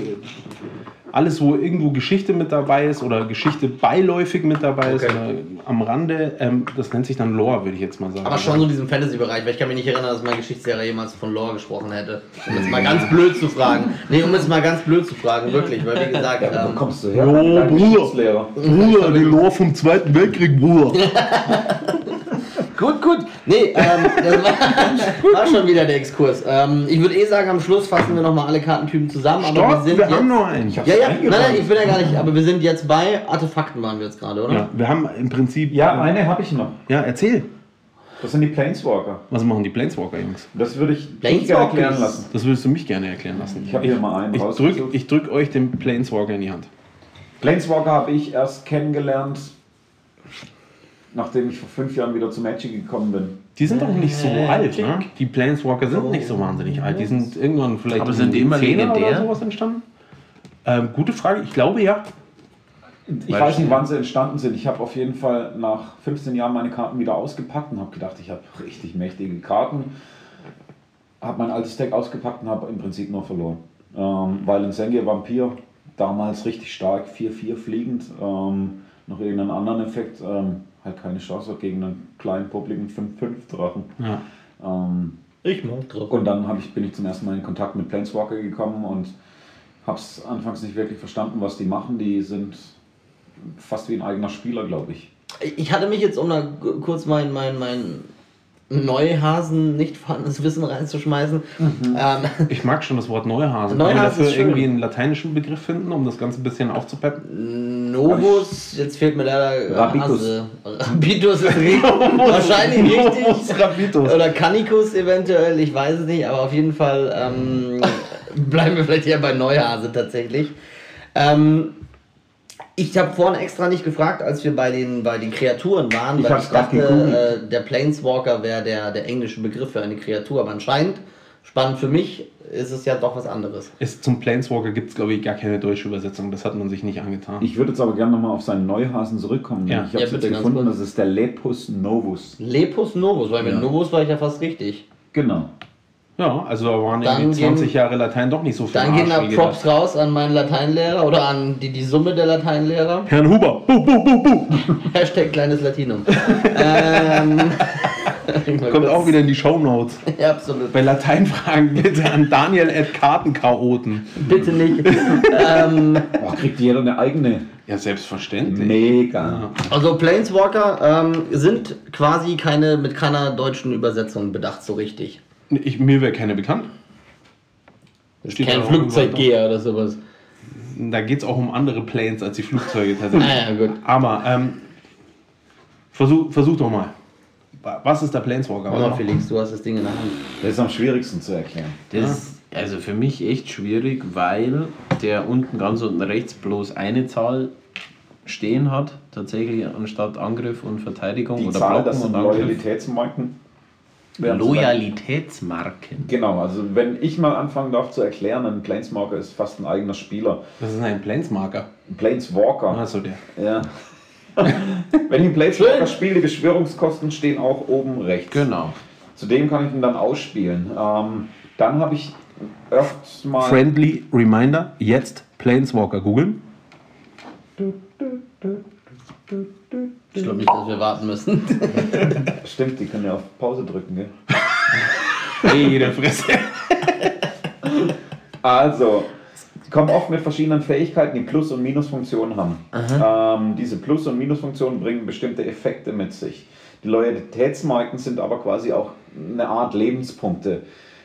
alles, wo irgendwo Geschichte mit dabei ist oder Geschichte beiläufig mit dabei ist Okay. oder am Rande, ähm, das nennt sich dann Lore, würde ich jetzt mal sagen. Aber schon so in diesem Fantasy-Bereich, weil ich kann mich nicht erinnern, dass meine Geschichtslehrer jemals von Lore gesprochen hätte. Um jetzt mal ganz blöd zu fragen. Nee, um jetzt mal ganz blöd zu fragen, wirklich, weil wie gesagt, Ja, wo ähm, kommst du her? Jo, Dein Bruder. Bruder, die Lore vom Zweiten Weltkrieg, Bruder. [laughs] Gut, gut. Nee, ähm, [laughs] das war, war schon wieder der Exkurs. Ähm, ich würde eh sagen, am Schluss fassen wir nochmal alle Kartentypen zusammen. Aber wir Stopp, sind wir jetzt, haben noch einen. Ich Ja, ja, nein, nein, ich bin ja gar nicht, aber wir sind jetzt bei Artefakten waren wir jetzt gerade, oder? Ja, wir haben im Prinzip. Ja, eine habe ich noch. Ja, erzähl. Das sind die Planeswalker. Was machen die Planeswalker, Jungs? Das würde ich gerne erklären lassen. Das würdest du mich gerne erklären lassen. Ich habe hier mal einen Ich rausgesucht. drück, ich drück euch den Planeswalker in die Hand. Planeswalker habe ich erst kennengelernt, nachdem ich vor fünf Jahren wieder zu Magic gekommen bin. Die sind doch nicht so Äh, alt, klick. ne? Die Planeswalker sind nicht so wahnsinnig alt. Die sind irgendwann vielleicht Aber in sind die den immer 10er oder legendär? sowas entstanden. Ähm, gute Frage. Ich glaube ja. Ich Weil weiß nicht, ich- wann sie entstanden sind. Ich habe auf jeden Fall nach 15 Jahren meine Karten wieder ausgepackt und habe gedacht, ich habe richtig mächtige Karten. Habe mein altes Deck ausgepackt und habe im Prinzip nur verloren. Ähm, weil ein Sengir Vampir damals richtig stark, 4-4 fliegend, ähm, noch irgendeinen anderen Effekt, ähm, halt keine Chance hat gegen einen kleinen, publiken 5-5 Drachen. ja. Ähm, Ich mag drauf. und dann ich, bin ich zum ersten Mal in Kontakt mit Planeswalker gekommen und habe es anfangs nicht wirklich verstanden, was die machen. Die sind fast wie ein eigener Spieler, glaube ich. Ich hatte mich jetzt, um da kurz mein, mein, mein Neuhasen nicht vorhandenes Wissen reinzuschmeißen. Ähm, Ich mag schon das Wort Neuhasen. Neuhasen Kann man dafür ist schön. irgendwie einen lateinischen Begriff finden, um das Ganze ein bisschen aufzupeppen? Novus, jetzt fehlt mir leider Rabitus. Hase. Rabitus ist richtig, [laughs] wahrscheinlich richtig. Rabitus. Oder Canicus eventuell, ich weiß es nicht, aber auf jeden Fall ähm, [laughs] bleiben wir vielleicht eher bei Neuhase tatsächlich. Ähm, ich habe vorhin extra nicht gefragt, als wir bei den, bei den Kreaturen waren, Ich weil ich dachte, äh, der Planeswalker wäre der, der englische Begriff für eine Kreatur, aber anscheinend, spannend für mich, ist es ja doch was anderes. Ist, zum Planeswalker gibt es, glaube ich, gar keine deutsche Übersetzung. Das hat man sich nicht angetan. Ich würde jetzt aber gerne nochmal auf seinen Neuhasen zurückkommen. Ja. Ich habe Ja, es ganz gefunden, kurz. das ist der Lepus novus. Lepus Novus, weil mit Ja. Novus war ich ja fast richtig. Genau. Ja, also da waren Dann irgendwie gehen- 20 Jahre Latein doch nicht so viel Dann gehen da Props gedacht. raus an meinen Lateinlehrer oder an die, die Summe der Lateinlehrer. Herrn Huber. Bu, bu, bu, bu. [laughs] Hashtag kleines Latinum. ähm, [laughs] Kommt auch wieder in die Shownotes. [laughs] Ja, absolut. Bei Lateinfragen bitte an Daniel at Kartenchaoten. Bitte nicht. ähm, Boah, kriegt jeder eine eigene. Ja, selbstverständlich. Mega. also Planeswalker ähm, sind quasi keine mit keiner deutschen Übersetzung bedacht so richtig. Ich, mir wäre keine bekannt. Steht Kein Flugzeuggeher oder sowas. Da geht es auch um andere Planes als die Flugzeuge tatsächlich. Ah ja, gut. Aber ähm, versuch, versuch doch mal. Wa- Was ist der Planeswalker? Mach mal, Felix, du hast das Ding in der Hand. Das ist am schwierigsten zu erklären. Das ist also für mich echt schwierig, weil der unten ganz unten rechts bloß eine Zahl stehen hat, tatsächlich anstatt Angriff und Verteidigung Die oder Zahl, Blocken das sind und Angriff. Loyalitätsmarken. Loyalitätsmarken. Genau, also wenn ich mal anfangen darf zu erklären, ein Planeswalker ist fast ein eigener Spieler. Das ist ein Planesmarker. Ein Planeswalker. Achso, der. Ja. [laughs] wenn ich einen Planeswalker spiele, die Beschwörungskosten stehen auch oben rechts. Genau. Zudem kann ich ihn dann ausspielen. Ähm, dann habe ich öfters mal. Friendly Reminder, jetzt Planeswalker googeln. Ich glaube nicht, dass wir warten müssen. [laughs] Stimmt, die können ja auf Pause drücken, gell? [laughs] Hey, der Fresse. [laughs] Also, die kommen oft mit verschiedenen Fähigkeiten, die Plus- und Minusfunktionen haben. Ähm, diese Plus- und Minusfunktionen bringen bestimmte Effekte mit sich. Die Loyalitätsmarken sind aber quasi auch eine Art Lebenspunkte.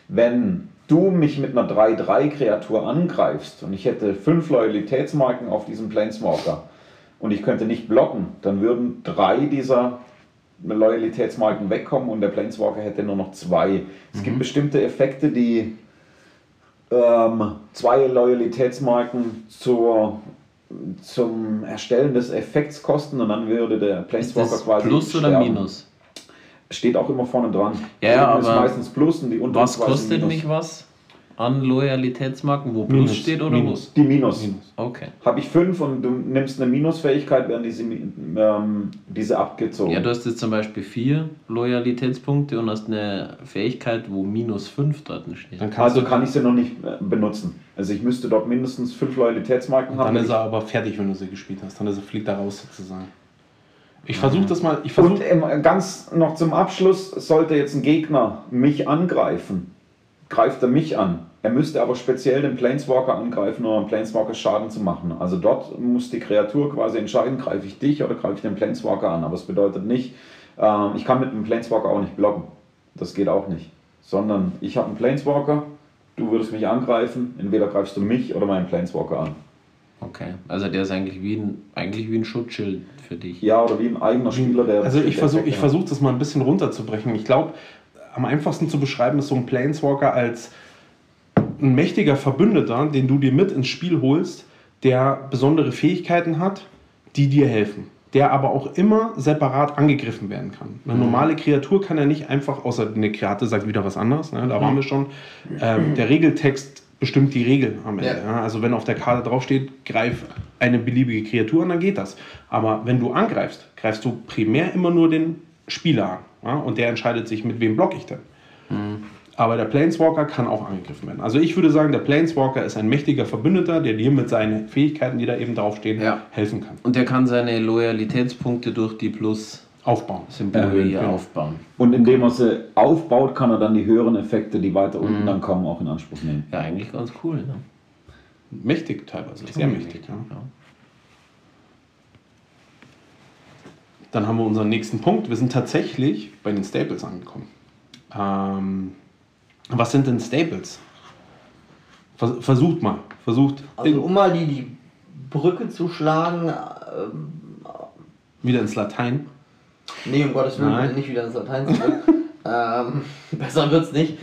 Wenn du mich mit einer 3-3-Kreatur angreifst und ich hätte fünf Loyalitätsmarken auf diesem Planeswalker und ich könnte nicht blocken, dann würden drei dieser Loyalitätsmarken wegkommen und der Planeswalker hätte nur noch zwei. Es gibt bestimmte Effekte, die ähm, zwei Loyalitätsmarken zur, zum Erstellen des Effekts kosten und dann würde der Planeswalker quasi Plus oder sterben. Minus? Steht auch immer vorne dran. Ja, aber meistens Plus und die unteren Was kostet mich was an Loyalitätsmarken, wo Plus Minus, steht oder Minus. Die Minus. Minus. Okay. Habe ich fünf und du nimmst eine Minusfähigkeit, werden diese, ähm, diese abgezogen. Ja, du hast jetzt zum Beispiel vier Loyalitätspunkte und hast eine Fähigkeit, wo minus fünf dort steht. Dann also kann ich sie noch nicht äh, benutzen. Also ich müsste dort mindestens fünf Loyalitätsmarken dann haben. ist er aber fertig, wenn du sie gespielt hast. Dann ist er, fliegt er raus sozusagen. Ich versuche das mal. Ich und versuche. ähm, ganz noch zum Abschluss, sollte jetzt ein Gegner mich angreifen, greift er mich an. Er müsste aber speziell den Planeswalker angreifen, um Planeswalker Schaden zu machen. Also dort muss die Kreatur quasi entscheiden, greife ich dich oder greife ich den Planeswalker an. Aber es bedeutet nicht, ähm, ich kann mit dem Planeswalker auch nicht blocken. Das geht auch nicht. Sondern ich habe einen Planeswalker, du würdest mich angreifen, entweder greifst du mich oder meinen Planeswalker an. Okay. Also der ist eigentlich wie ein, eigentlich wie ein Schutzschild für dich. Ja, oder wie ein eigener Spieler, der. Also ich versuche ich versuch das mal ein bisschen runterzubrechen. Ich glaube, am einfachsten zu beschreiben ist so ein Planeswalker als ein mächtiger Verbündeter, den du dir mit ins Spiel holst, der besondere Fähigkeiten hat, die dir helfen. Der aber auch immer separat angegriffen werden kann. Eine normale Kreatur kann er nicht einfach, außer eine Kreatur sagt wieder was anderes, ne, da waren wir schon. Ähm, der Regeltext bestimmt die Regel am Ende. Ja. Ja. Also wenn auf der Karte draufsteht, greif eine beliebige Kreatur an, dann geht das. Aber wenn du angreifst, greifst du primär immer nur den Spieler an. Ja? Und der entscheidet sich, mit wem block ich denn. Aber der Planeswalker kann auch angegriffen werden. Also ich würde sagen, der Planeswalker ist ein mächtiger Verbündeter, der dir mit seinen Fähigkeiten, die da eben draufstehen, Ja. helfen kann. Und der kann seine Loyalitätspunkte durch die Aufbauen. Plus-Symbole Erhöhen, hier genau. aufbauen. Und indem er sie aufbaut, kann er dann die höheren Effekte, die weiter unten Mhm. dann kommen, auch in Anspruch nehmen. Ja, eigentlich ganz cool. Ne? Mächtig teilweise, sehr mächtig. Ja. Ja. Dann haben wir unseren nächsten Punkt. Wir sind tatsächlich bei den Staples angekommen. Ähm, was sind denn Staples? Vers versucht mal. Versucht Also um mal die, die Brücke zu schlagen, ähm, wieder ins Latein. nee, um Gottes Willen, Nein. nicht wieder ins Latein zurück. [laughs] ähm, besser wird's nicht.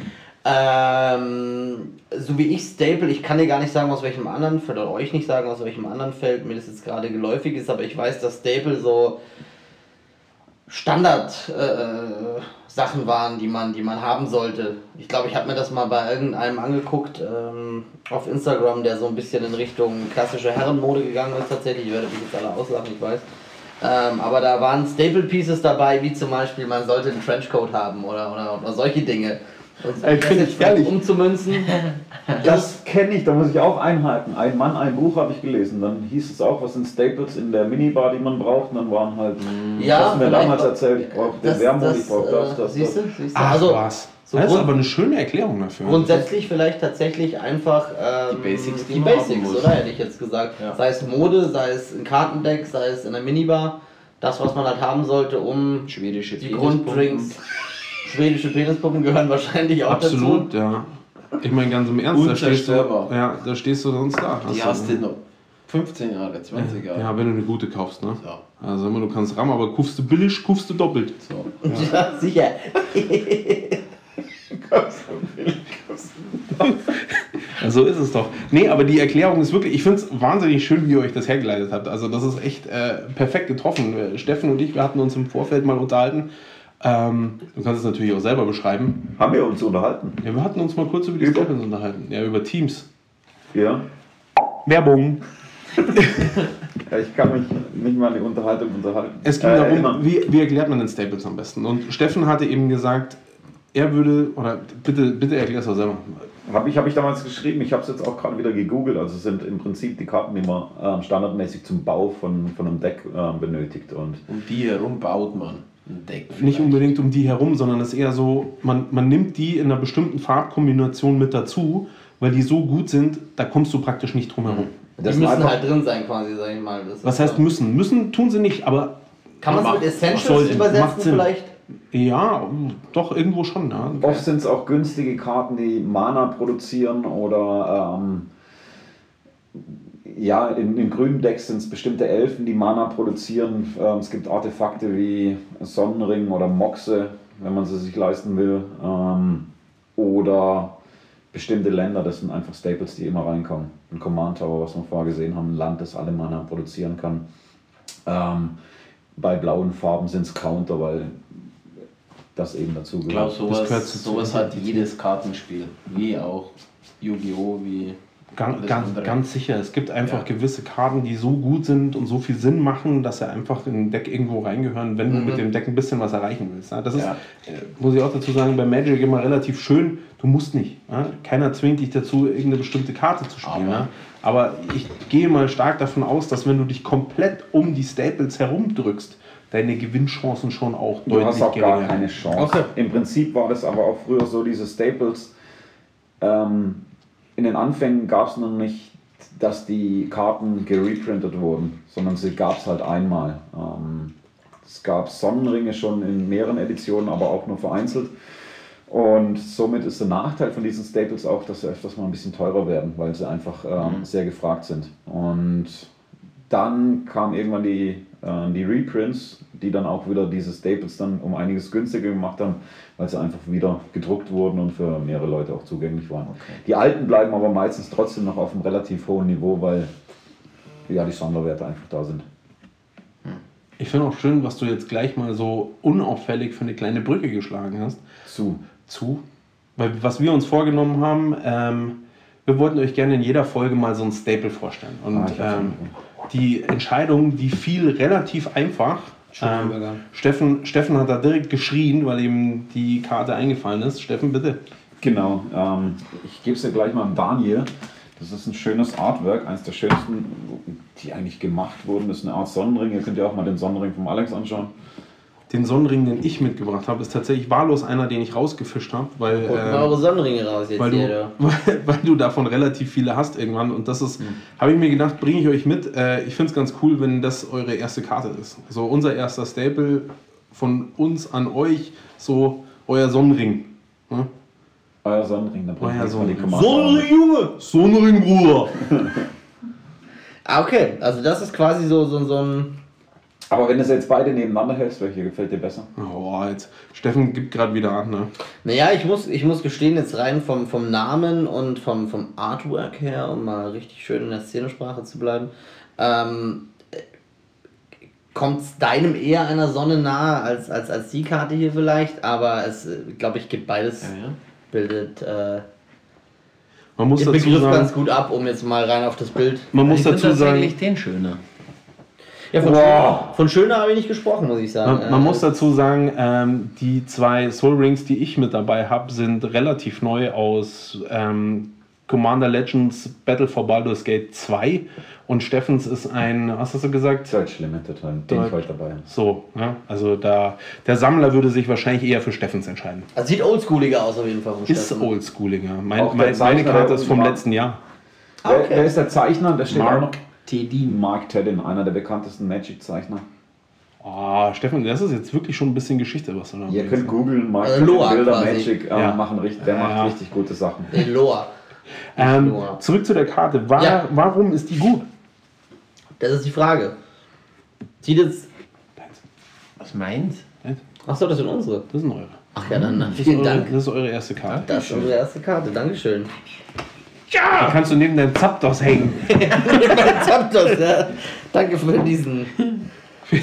Ähm, so wie ich Staple, ich kann dir gar nicht sagen, aus welchem anderen Feld, oder euch nicht sagen, aus welchem anderen Feld mir das jetzt gerade geläufig ist, aber ich weiß, dass Staple so Standard äh, Sachen waren, die man, die man haben sollte. Ich glaube, ich habe mir das mal bei irgendeinem angeguckt ähm, auf Instagram, der so ein bisschen in Richtung klassische Herrenmode gegangen ist tatsächlich. Ihr werdet mich jetzt alle auslachen, ich weiß. Ähm, aber da waren Staple Pieces dabei, wie zum Beispiel, man sollte einen Trenchcoat haben oder, oder, oder solche Dinge. Und Ey, [laughs] das find jetzt ich ehrlich. umzumünzen. Das kenne ich, da muss ich auch einhalten. Ein Mann, ein Buch habe ich gelesen. Dann hieß es auch, was sind Staples in der Minibar, die man braucht. Und dann waren halt, Ja, du hast mir damals erzählt, ich brauche den Das- Wermut, das, ich brauche das, äh, das, Siehst du? das. Siehst du? Ach also, was. so das ist aber eine schöne Erklärung dafür. Grundsätzlich vielleicht tatsächlich einfach ähm, Die Basics, die die man Basics oder hätte ich jetzt gesagt. Ja. Sei es Mode, sei es ein Kartendeck, sei es in der Minibar. Das, was man halt haben sollte, um Schwedische die. Grunddrinks. Schwedische Penispuppen gehören wahrscheinlich auch Absolut, ja. Ich meine ganz im Ernst, da stehst, du, ja, da stehst du sonst da. Die hast du noch 15 Jahre, 20 Jahre. Ja, wenn du eine gute kaufst, ne? So. Also immer, du kannst ram, aber kaufst du billig, kaufst du doppelt. So. dazu. [laughs] Ja, sicher. [laughs] Ja, so ist es doch. Nee, aber die Erklärung ist wirklich, ich finde es wahnsinnig schön, wie ihr euch das hergeleitet habt. Also das ist echt äh, perfekt getroffen. Äh, Steffen und ich, wir hatten uns im Vorfeld mal unterhalten. Ähm, du kannst es natürlich auch selber beschreiben. Haben wir uns unterhalten? Ja, wir hatten uns mal kurz über die Über? Staples unterhalten. Ja, über Teams. Ja. Werbung. ja. Ich kann mich nicht mal an die Unterhaltung unterhalten. Es ging Äh, darum, wie, wie erklärt man den Staples am besten? Und Steffen hatte eben gesagt, er würde, oder bitte, bitte erklär es doch selber. Habe ich, hab ich damals geschrieben, ich habe es jetzt auch gerade wieder gegoogelt. Also es sind im Prinzip die Karten, die man ähm, standardmäßig zum Bau von, von einem Deck ähm, benötigt. Und Um die herum baut man Deck. Nicht unbedingt um die herum, sondern es ist eher so, man, man nimmt die in einer bestimmten Farbkombination mit dazu, weil die so gut sind, da kommst du praktisch nicht drum herum. Die Das sind müssen einfach- halt drin sein quasi, sag ich mal. Das Was heißt so. müssen? Müssen tun sie nicht, aber Kann man es mit Essentials übersetzen vielleicht? Ja, doch, irgendwo schon. Ja. Oft sind es auch günstige Karten, die Mana produzieren oder ähm, ja, in, in grünen Decks sind es bestimmte Elfen, die Mana produzieren. Ähm, es gibt Artefakte wie Sonnenring oder Moxe, wenn man sie sich leisten will. Ähm, oder bestimmte Länder, das sind einfach Staples, die immer reinkommen. Ein Command Tower, was wir vorher gesehen haben, ein Land, das alle Mana produzieren kann. Ähm, bei blauen Farben sind es Counter, weil das eben dazu Ich glaube, gehört. gehört sowas, sowas hat jedes Kartenspiel. Wie auch Yu-Gi-Oh! wie Ganz, ganz, ganz sicher. Es gibt einfach Ja. gewisse Karten, die so gut sind und so viel Sinn machen, dass sie einfach in ein Deck irgendwo reingehören, wenn du mit dem Deck ein bisschen was erreichen willst. Das ist, Ja. äh, muss ich auch dazu sagen, bei Magic immer relativ schön. Du musst nicht. Keiner zwingt dich dazu, irgendeine bestimmte Karte zu spielen. Aber-? Aber ich gehe mal stark davon aus, dass wenn du dich komplett um die Staples herumdrückst, deine Gewinnchancen schon auch Du deutlich hast auch gar geringer keine Chance. Okay. Im Prinzip war das aber auch früher so, diese Staples. Ähm, in den Anfängen gab es noch nicht, dass die Karten gereprintet wurden, sondern sie gab es halt einmal. Ähm, es gab Sonnenringe schon in mehreren Editionen, aber auch nur vereinzelt. Und somit ist der Nachteil von diesen Staples auch, dass sie öfters mal ein bisschen teurer werden, weil sie einfach ähm, sehr gefragt sind. Und dann kamen irgendwann die, die Reprints, die dann auch wieder diese Staples dann um einiges günstiger gemacht haben, weil sie einfach wieder gedruckt wurden und für mehrere Leute auch zugänglich waren. Die alten bleiben aber meistens trotzdem noch auf einem relativ hohen Niveau, weil ja die Sonderwerte einfach da sind. Ich finde auch schön, was du jetzt gleich mal so unauffällig für eine kleine Brücke geschlagen hast. Zu. zu. Weil was wir uns vorgenommen haben, ähm, wir wollten euch gerne in jeder Folge mal so ein Staple vorstellen. Und Ah, ähm, die Entscheidung, die fiel relativ einfach. Ähm. Steffen, Steffen hat da direkt geschrien, weil ihm die Karte eingefallen ist. Steffen, bitte. Genau. Ähm, ich gebe es dir gleich mal an Daniel. Das ist ein schönes Artwork, eines der schönsten, die eigentlich gemacht wurden. Das ist eine Art Sonnenring. Ihr könnt ja auch mal den Sonnenring vom Alex anschauen. Den Sonnenring, den ich mitgebracht habe, ist tatsächlich wahllos einer, den ich rausgefischt habe, weil, Holt mal ähm, eure Sonnenringe raus jetzt weil, du, [laughs] weil, weil du davon relativ viele hast irgendwann. Und das ist, habe ich mir gedacht, bringe ich euch mit. Äh, ich finde es ganz cool, wenn das eure erste Karte ist. So unser erster Staple von uns an euch, so euer Sonnenring. Ne? Euer Sonnenring, dann bringt Euer Sonnenring. Command. Junge! Sonnenring, Bruder! [laughs] Ah, okay. Also das ist quasi so, so, so ein. Aber wenn du sie jetzt beide nebeneinander hältst, welche gefällt dir besser? Oh, jetzt. Steffen gibt gerade wieder an, ne? Naja, ich muss, ich muss gestehen, jetzt rein vom, vom Namen und vom, vom Artwork her, um mal richtig schön in der Szenesprache zu bleiben, ähm, kommt es deinem eher einer Sonne nahe als, als, als die Karte hier vielleicht, aber es, glaube ich, gibt beides, Ja, ja. bildet äh, Man muss den dazu Begriff ganz sagen, gut ab, um jetzt mal rein auf das Bild. man muss ich dazu sagen, tatsächlich den schöner. Ja, von, Wow. Schöner, von Schöner habe ich nicht gesprochen, muss ich sagen. Man, man Äh, muss dazu sagen, ähm, die zwei Soul Rings, die ich mit dabei habe, sind relativ neu aus ähm, Commander Legends Battle for Baldur's Gate 2 und Steffens ist ein, was hast du gesagt? Deutsch Limited, den ich Deutsch. heute dabei habe. So, ja, also da, der Sammler würde sich wahrscheinlich eher für Steffens entscheiden. also sieht oldschooliger aus auf jeden Fall vom Ist Steffen. oldschooliger. Mein, mein, meine Karte ist vom letzten Jahr. Ah, Wer, okay. wer ist der Zeichner? Der steht auch noch. Mark Teddin, einer der bekanntesten Magic-Zeichner. Oh, Steffen, das ist jetzt wirklich schon ein bisschen Geschichte, was du da Ihr könnt googeln, Mark Äh, Loa Bilder quasi. Magic, äh, Ja. machen richtig, der macht ja. richtig gute Sachen. Eloa. Ähm, Noah. zurück zu der Karte. War, Ja. Warum ist die gut? Das ist die Frage. Sieht jetzt. Was meint? Achso, das sind unsere. Das sind eure. Ach ja, dann vielen eure, Dank. Das ist eure erste Karte. Das ist unsere erste Karte. Dankeschön. Die kannst du neben deinem Zapdos hängen. Jetzt habt ihr's, ja. Danke für diesen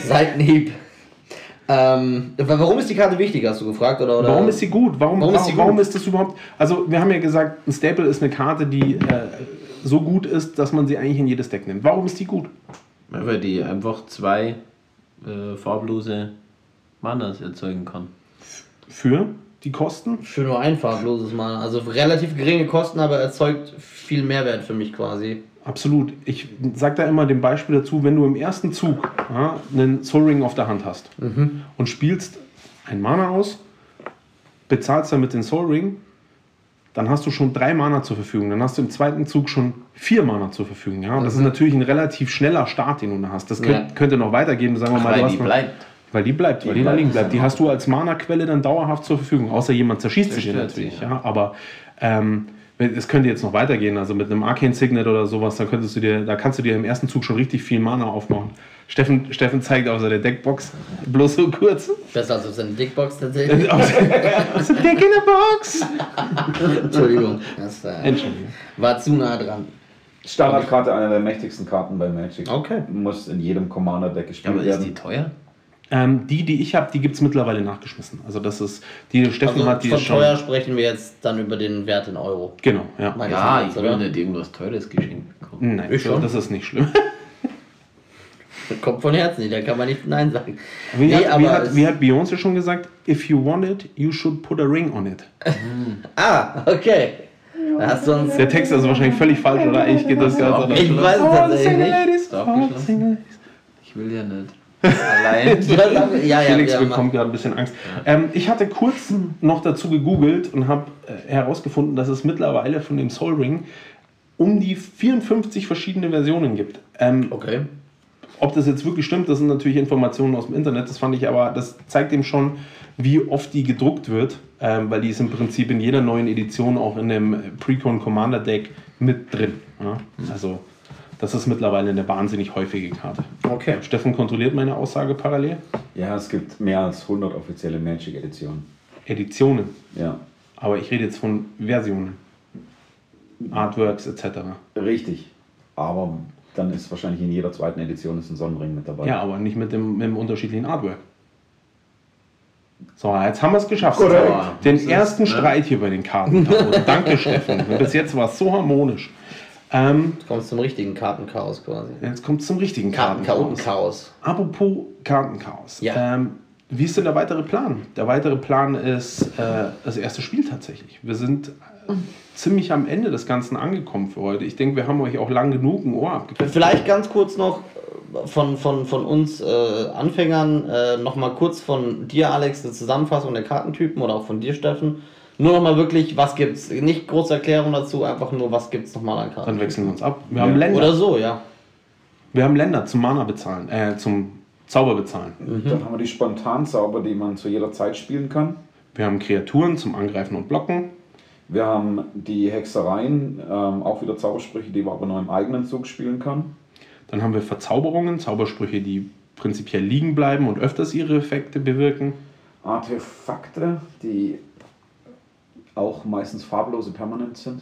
Seitenhieb. Ähm, warum ist die Karte wichtig, hast du gefragt? Oder, oder? Warum ist sie gut? Warum, Warum warum, ist sie warum gut? ist das überhaupt? Also, wir haben ja gesagt, ein Staple ist eine Karte, die äh, so gut ist, dass man sie eigentlich in jedes Deck nimmt. Warum ist die gut? Weil die einfach zwei äh, farblose Manas erzeugen kann. Für die Kosten? Für nur ein farbloses Mal. Also relativ geringe Kosten, aber erzeugt viel Mehrwert für mich quasi. Absolut. Ich sage da immer dem Beispiel dazu, wenn du im ersten Zug ja, einen Soul Ring auf der Hand hast und spielst ein Mana aus, bezahlst damit den Soul Ring, dann hast du schon drei Mana zur Verfügung. Dann hast du im zweiten Zug schon vier Mana zur Verfügung. Ja? Und das ist natürlich ein relativ schneller Start, den du da hast. Das könnt, Ja. könnte noch weitergehen. Sagen wir mal, du Weil die bleibt. Weil die bleibt, weil die da liegen bleibt. Die hast du als Mana-Quelle dann dauerhaft zur Verfügung. Außer jemand zerschießt sie, natürlich. Ja. Aber ähm, es könnte jetzt noch weitergehen. Also mit einem Arcane Signet oder sowas, da könntest du dir, da kannst du dir im ersten Zug schon richtig viel Mana aufbauen. Steffen, Steffen zeigt auf seine Deckbox [laughs] bloß so kurz. Besser als auf seine Dickbox tatsächlich. [laughs] Aus der Deck in der Box. [laughs] Entschuldigung. Das äh, Entschuldigung. war zu nah dran. Standardkarte, eine der mächtigsten Karten bei Magic. Okay. Muss in jedem Commander-Deck Ja, gespielt aber ist die werden. teuer? Ähm, die, die ich habe, die gibt es mittlerweile nachgeschmissen. Also das ist, die Steffen Also hat, die von ist schon. teuer sprechen wir jetzt dann über den Wert in Euro. Genau, ja. Meines Ja, ich will nicht irgendwas Teures geschenkt bekommen. Nein, Ich schon. das ist nicht schlimm. [laughs] Kommt von Herzen, da kann man nicht Nein sagen. Wie, Nee, hat, wie, hat, wie hat Beyoncé schon gesagt? If you want it, you should put a ring on it. [laughs] Ah, okay. Da hast du uns. Der Text ist wahrscheinlich völlig falsch, oder? Ich geht das Ja. Ich weiß es tatsächlich nicht. Ich will ja nicht. Allein. [laughs] Ja, ja, Felix ja. bekommt gerade ein bisschen Angst. Ähm, ich hatte kurz noch dazu gegoogelt und habe äh, herausgefunden, dass es mittlerweile von dem Soul Ring um die 54 verschiedene Versionen gibt. Ähm, Okay. ob das jetzt wirklich stimmt, das sind natürlich Informationen aus dem Internet. Das fand ich aber, das zeigt eben schon, wie oft die gedruckt wird, ähm, weil die ist im Prinzip in jeder neuen Edition auch in dem Precon Commander Deck mit drin. Ja? Also, das ist mittlerweile eine wahnsinnig häufige Karte. Okay. Steffen kontrolliert meine Aussage parallel. Ja, es gibt mehr als 100 offizielle Magic-Editionen. Editionen. Ja, Aber ich rede jetzt von Versionen. Artworks etc. richtig. Aber dann ist wahrscheinlich in jeder zweiten Edition ist ein Sonnenring mit dabei. Ja, aber nicht mit dem, mit dem unterschiedlichen Artwork. So, jetzt haben wir es geschafft. Den Das ist, ersten ne? Streit hier bei den Karten. Danke, Steffen. [laughs] Bis jetzt war es so harmonisch. Ähm, Jetzt kommst du zum richtigen Kartenchaos quasi. jetzt kommt es zum richtigen Karten Kartenchaos. Chaotenchaos. Apropos Kartenchaos. Ja. Ähm, wie ist denn der weitere Plan? Der weitere Plan ist äh, das erste Spiel tatsächlich. Wir sind äh, ziemlich am Ende des Ganzen angekommen für heute. Ich denke, wir haben euch auch lang genug ein Ohr abgekriegt. Vielleicht ganz kurz noch von, von, von uns äh, Anfängern äh, nochmal kurz von dir, Alex, eine Zusammenfassung der Kartentypen oder auch von dir, Steffen. Nur nochmal wirklich, was gibt's? Nicht große Erklärung dazu, einfach nur, was gibt's nochmal an Karten. Dann wechseln wir uns ab. Wir Ja. haben Länder. Oder so, ja. Wir haben Länder zum Mana bezahlen, äh, zum Zauber bezahlen. Dann haben wir die Spontanzauber, die man zu jeder Zeit spielen kann. Wir haben Kreaturen zum Angreifen und Blocken. Wir haben die Hexereien, ähm, auch wieder Zaubersprüche, die man aber nur im eigenen Zug spielen kann. Dann haben wir Verzauberungen, Zaubersprüche, die prinzipiell liegen bleiben und öfters ihre Effekte bewirken. Artefakte, die auch meistens farblose permanent sind.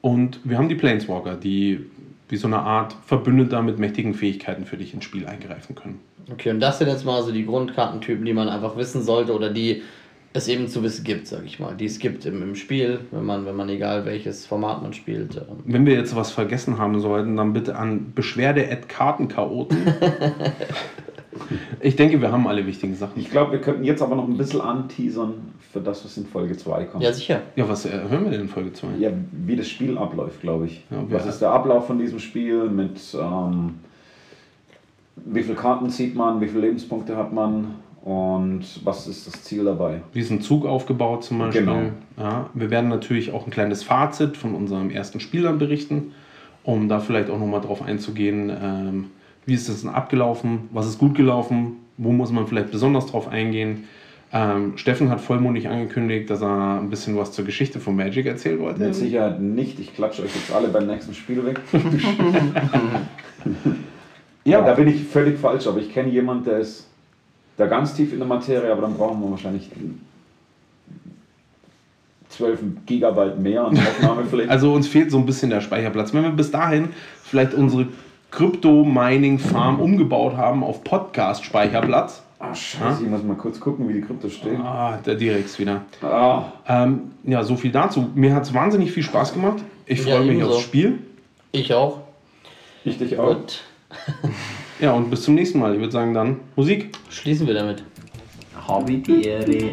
Und wir haben die Planeswalker, die wie so eine Art Verbündeter mit mächtigen Fähigkeiten für dich ins Spiel eingreifen können. Okay, und das sind jetzt mal so die Grundkartentypen, die man einfach wissen sollte oder die es eben zu wissen gibt, sag ich mal. Die es gibt im, im Spiel, wenn man, wenn man egal welches Format man spielt. ähm. Wenn wir jetzt was vergessen haben sollten, dann bitte an Beschwerde-Kartenchaoten. [laughs] ich denke, wir haben alle wichtigen Sachen. Ich glaube, wir könnten jetzt aber noch ein bisschen anteasern für das, was in Folge 2 kommt. Ja, sicher. Ja, was äh, hören wir denn in Folge 2? Ja, wie das Spiel abläuft, glaube ich. Ja, was ist der Ablauf von diesem Spiel mit ähm, wie viele Karten zieht man, wie viele Lebenspunkte hat man und was ist das Ziel dabei? Wie ist ein Zug aufgebaut zum Beispiel? Genau. Ja, wir werden natürlich auch ein kleines Fazit von unserem ersten Spiel dann berichten, um da vielleicht auch nochmal drauf einzugehen, ähm, wie ist das denn abgelaufen, was ist gut gelaufen, wo muss man vielleicht besonders drauf eingehen. Ähm, Steffen hat vollmundig angekündigt, dass er ein bisschen was zur Geschichte von Magic erzählen wollte. Mit Sicherheit nicht. Ich klatsche euch jetzt alle beim nächsten Spiel weg. [laughs] ja, da bin ich völlig falsch, aber ich kenne jemanden, der ist da ganz tief in der Materie, aber dann brauchen wir wahrscheinlich 12 Gigabyte mehr an Aufnahmepflicht. Also uns fehlt so ein bisschen der Speicherplatz. Wenn wir bis dahin vielleicht unsere Krypto-Mining-Farm umgebaut haben auf Podcast-Speicherplatz. Ah, scheiße, ich muss mal kurz gucken, wie die Krypto steht. Ah, der Direx wieder. Ah, Ähm, ja, so viel dazu. Mir hat es wahnsinnig viel Spaß gemacht. Ich Ja, freue mich ebenso. aufs Spiel. Ich auch. ich dich auch. Gut. [laughs] Ja, und bis zum nächsten Mal. Ich würde sagen dann Musik. Schließen wir damit. Die Ehre.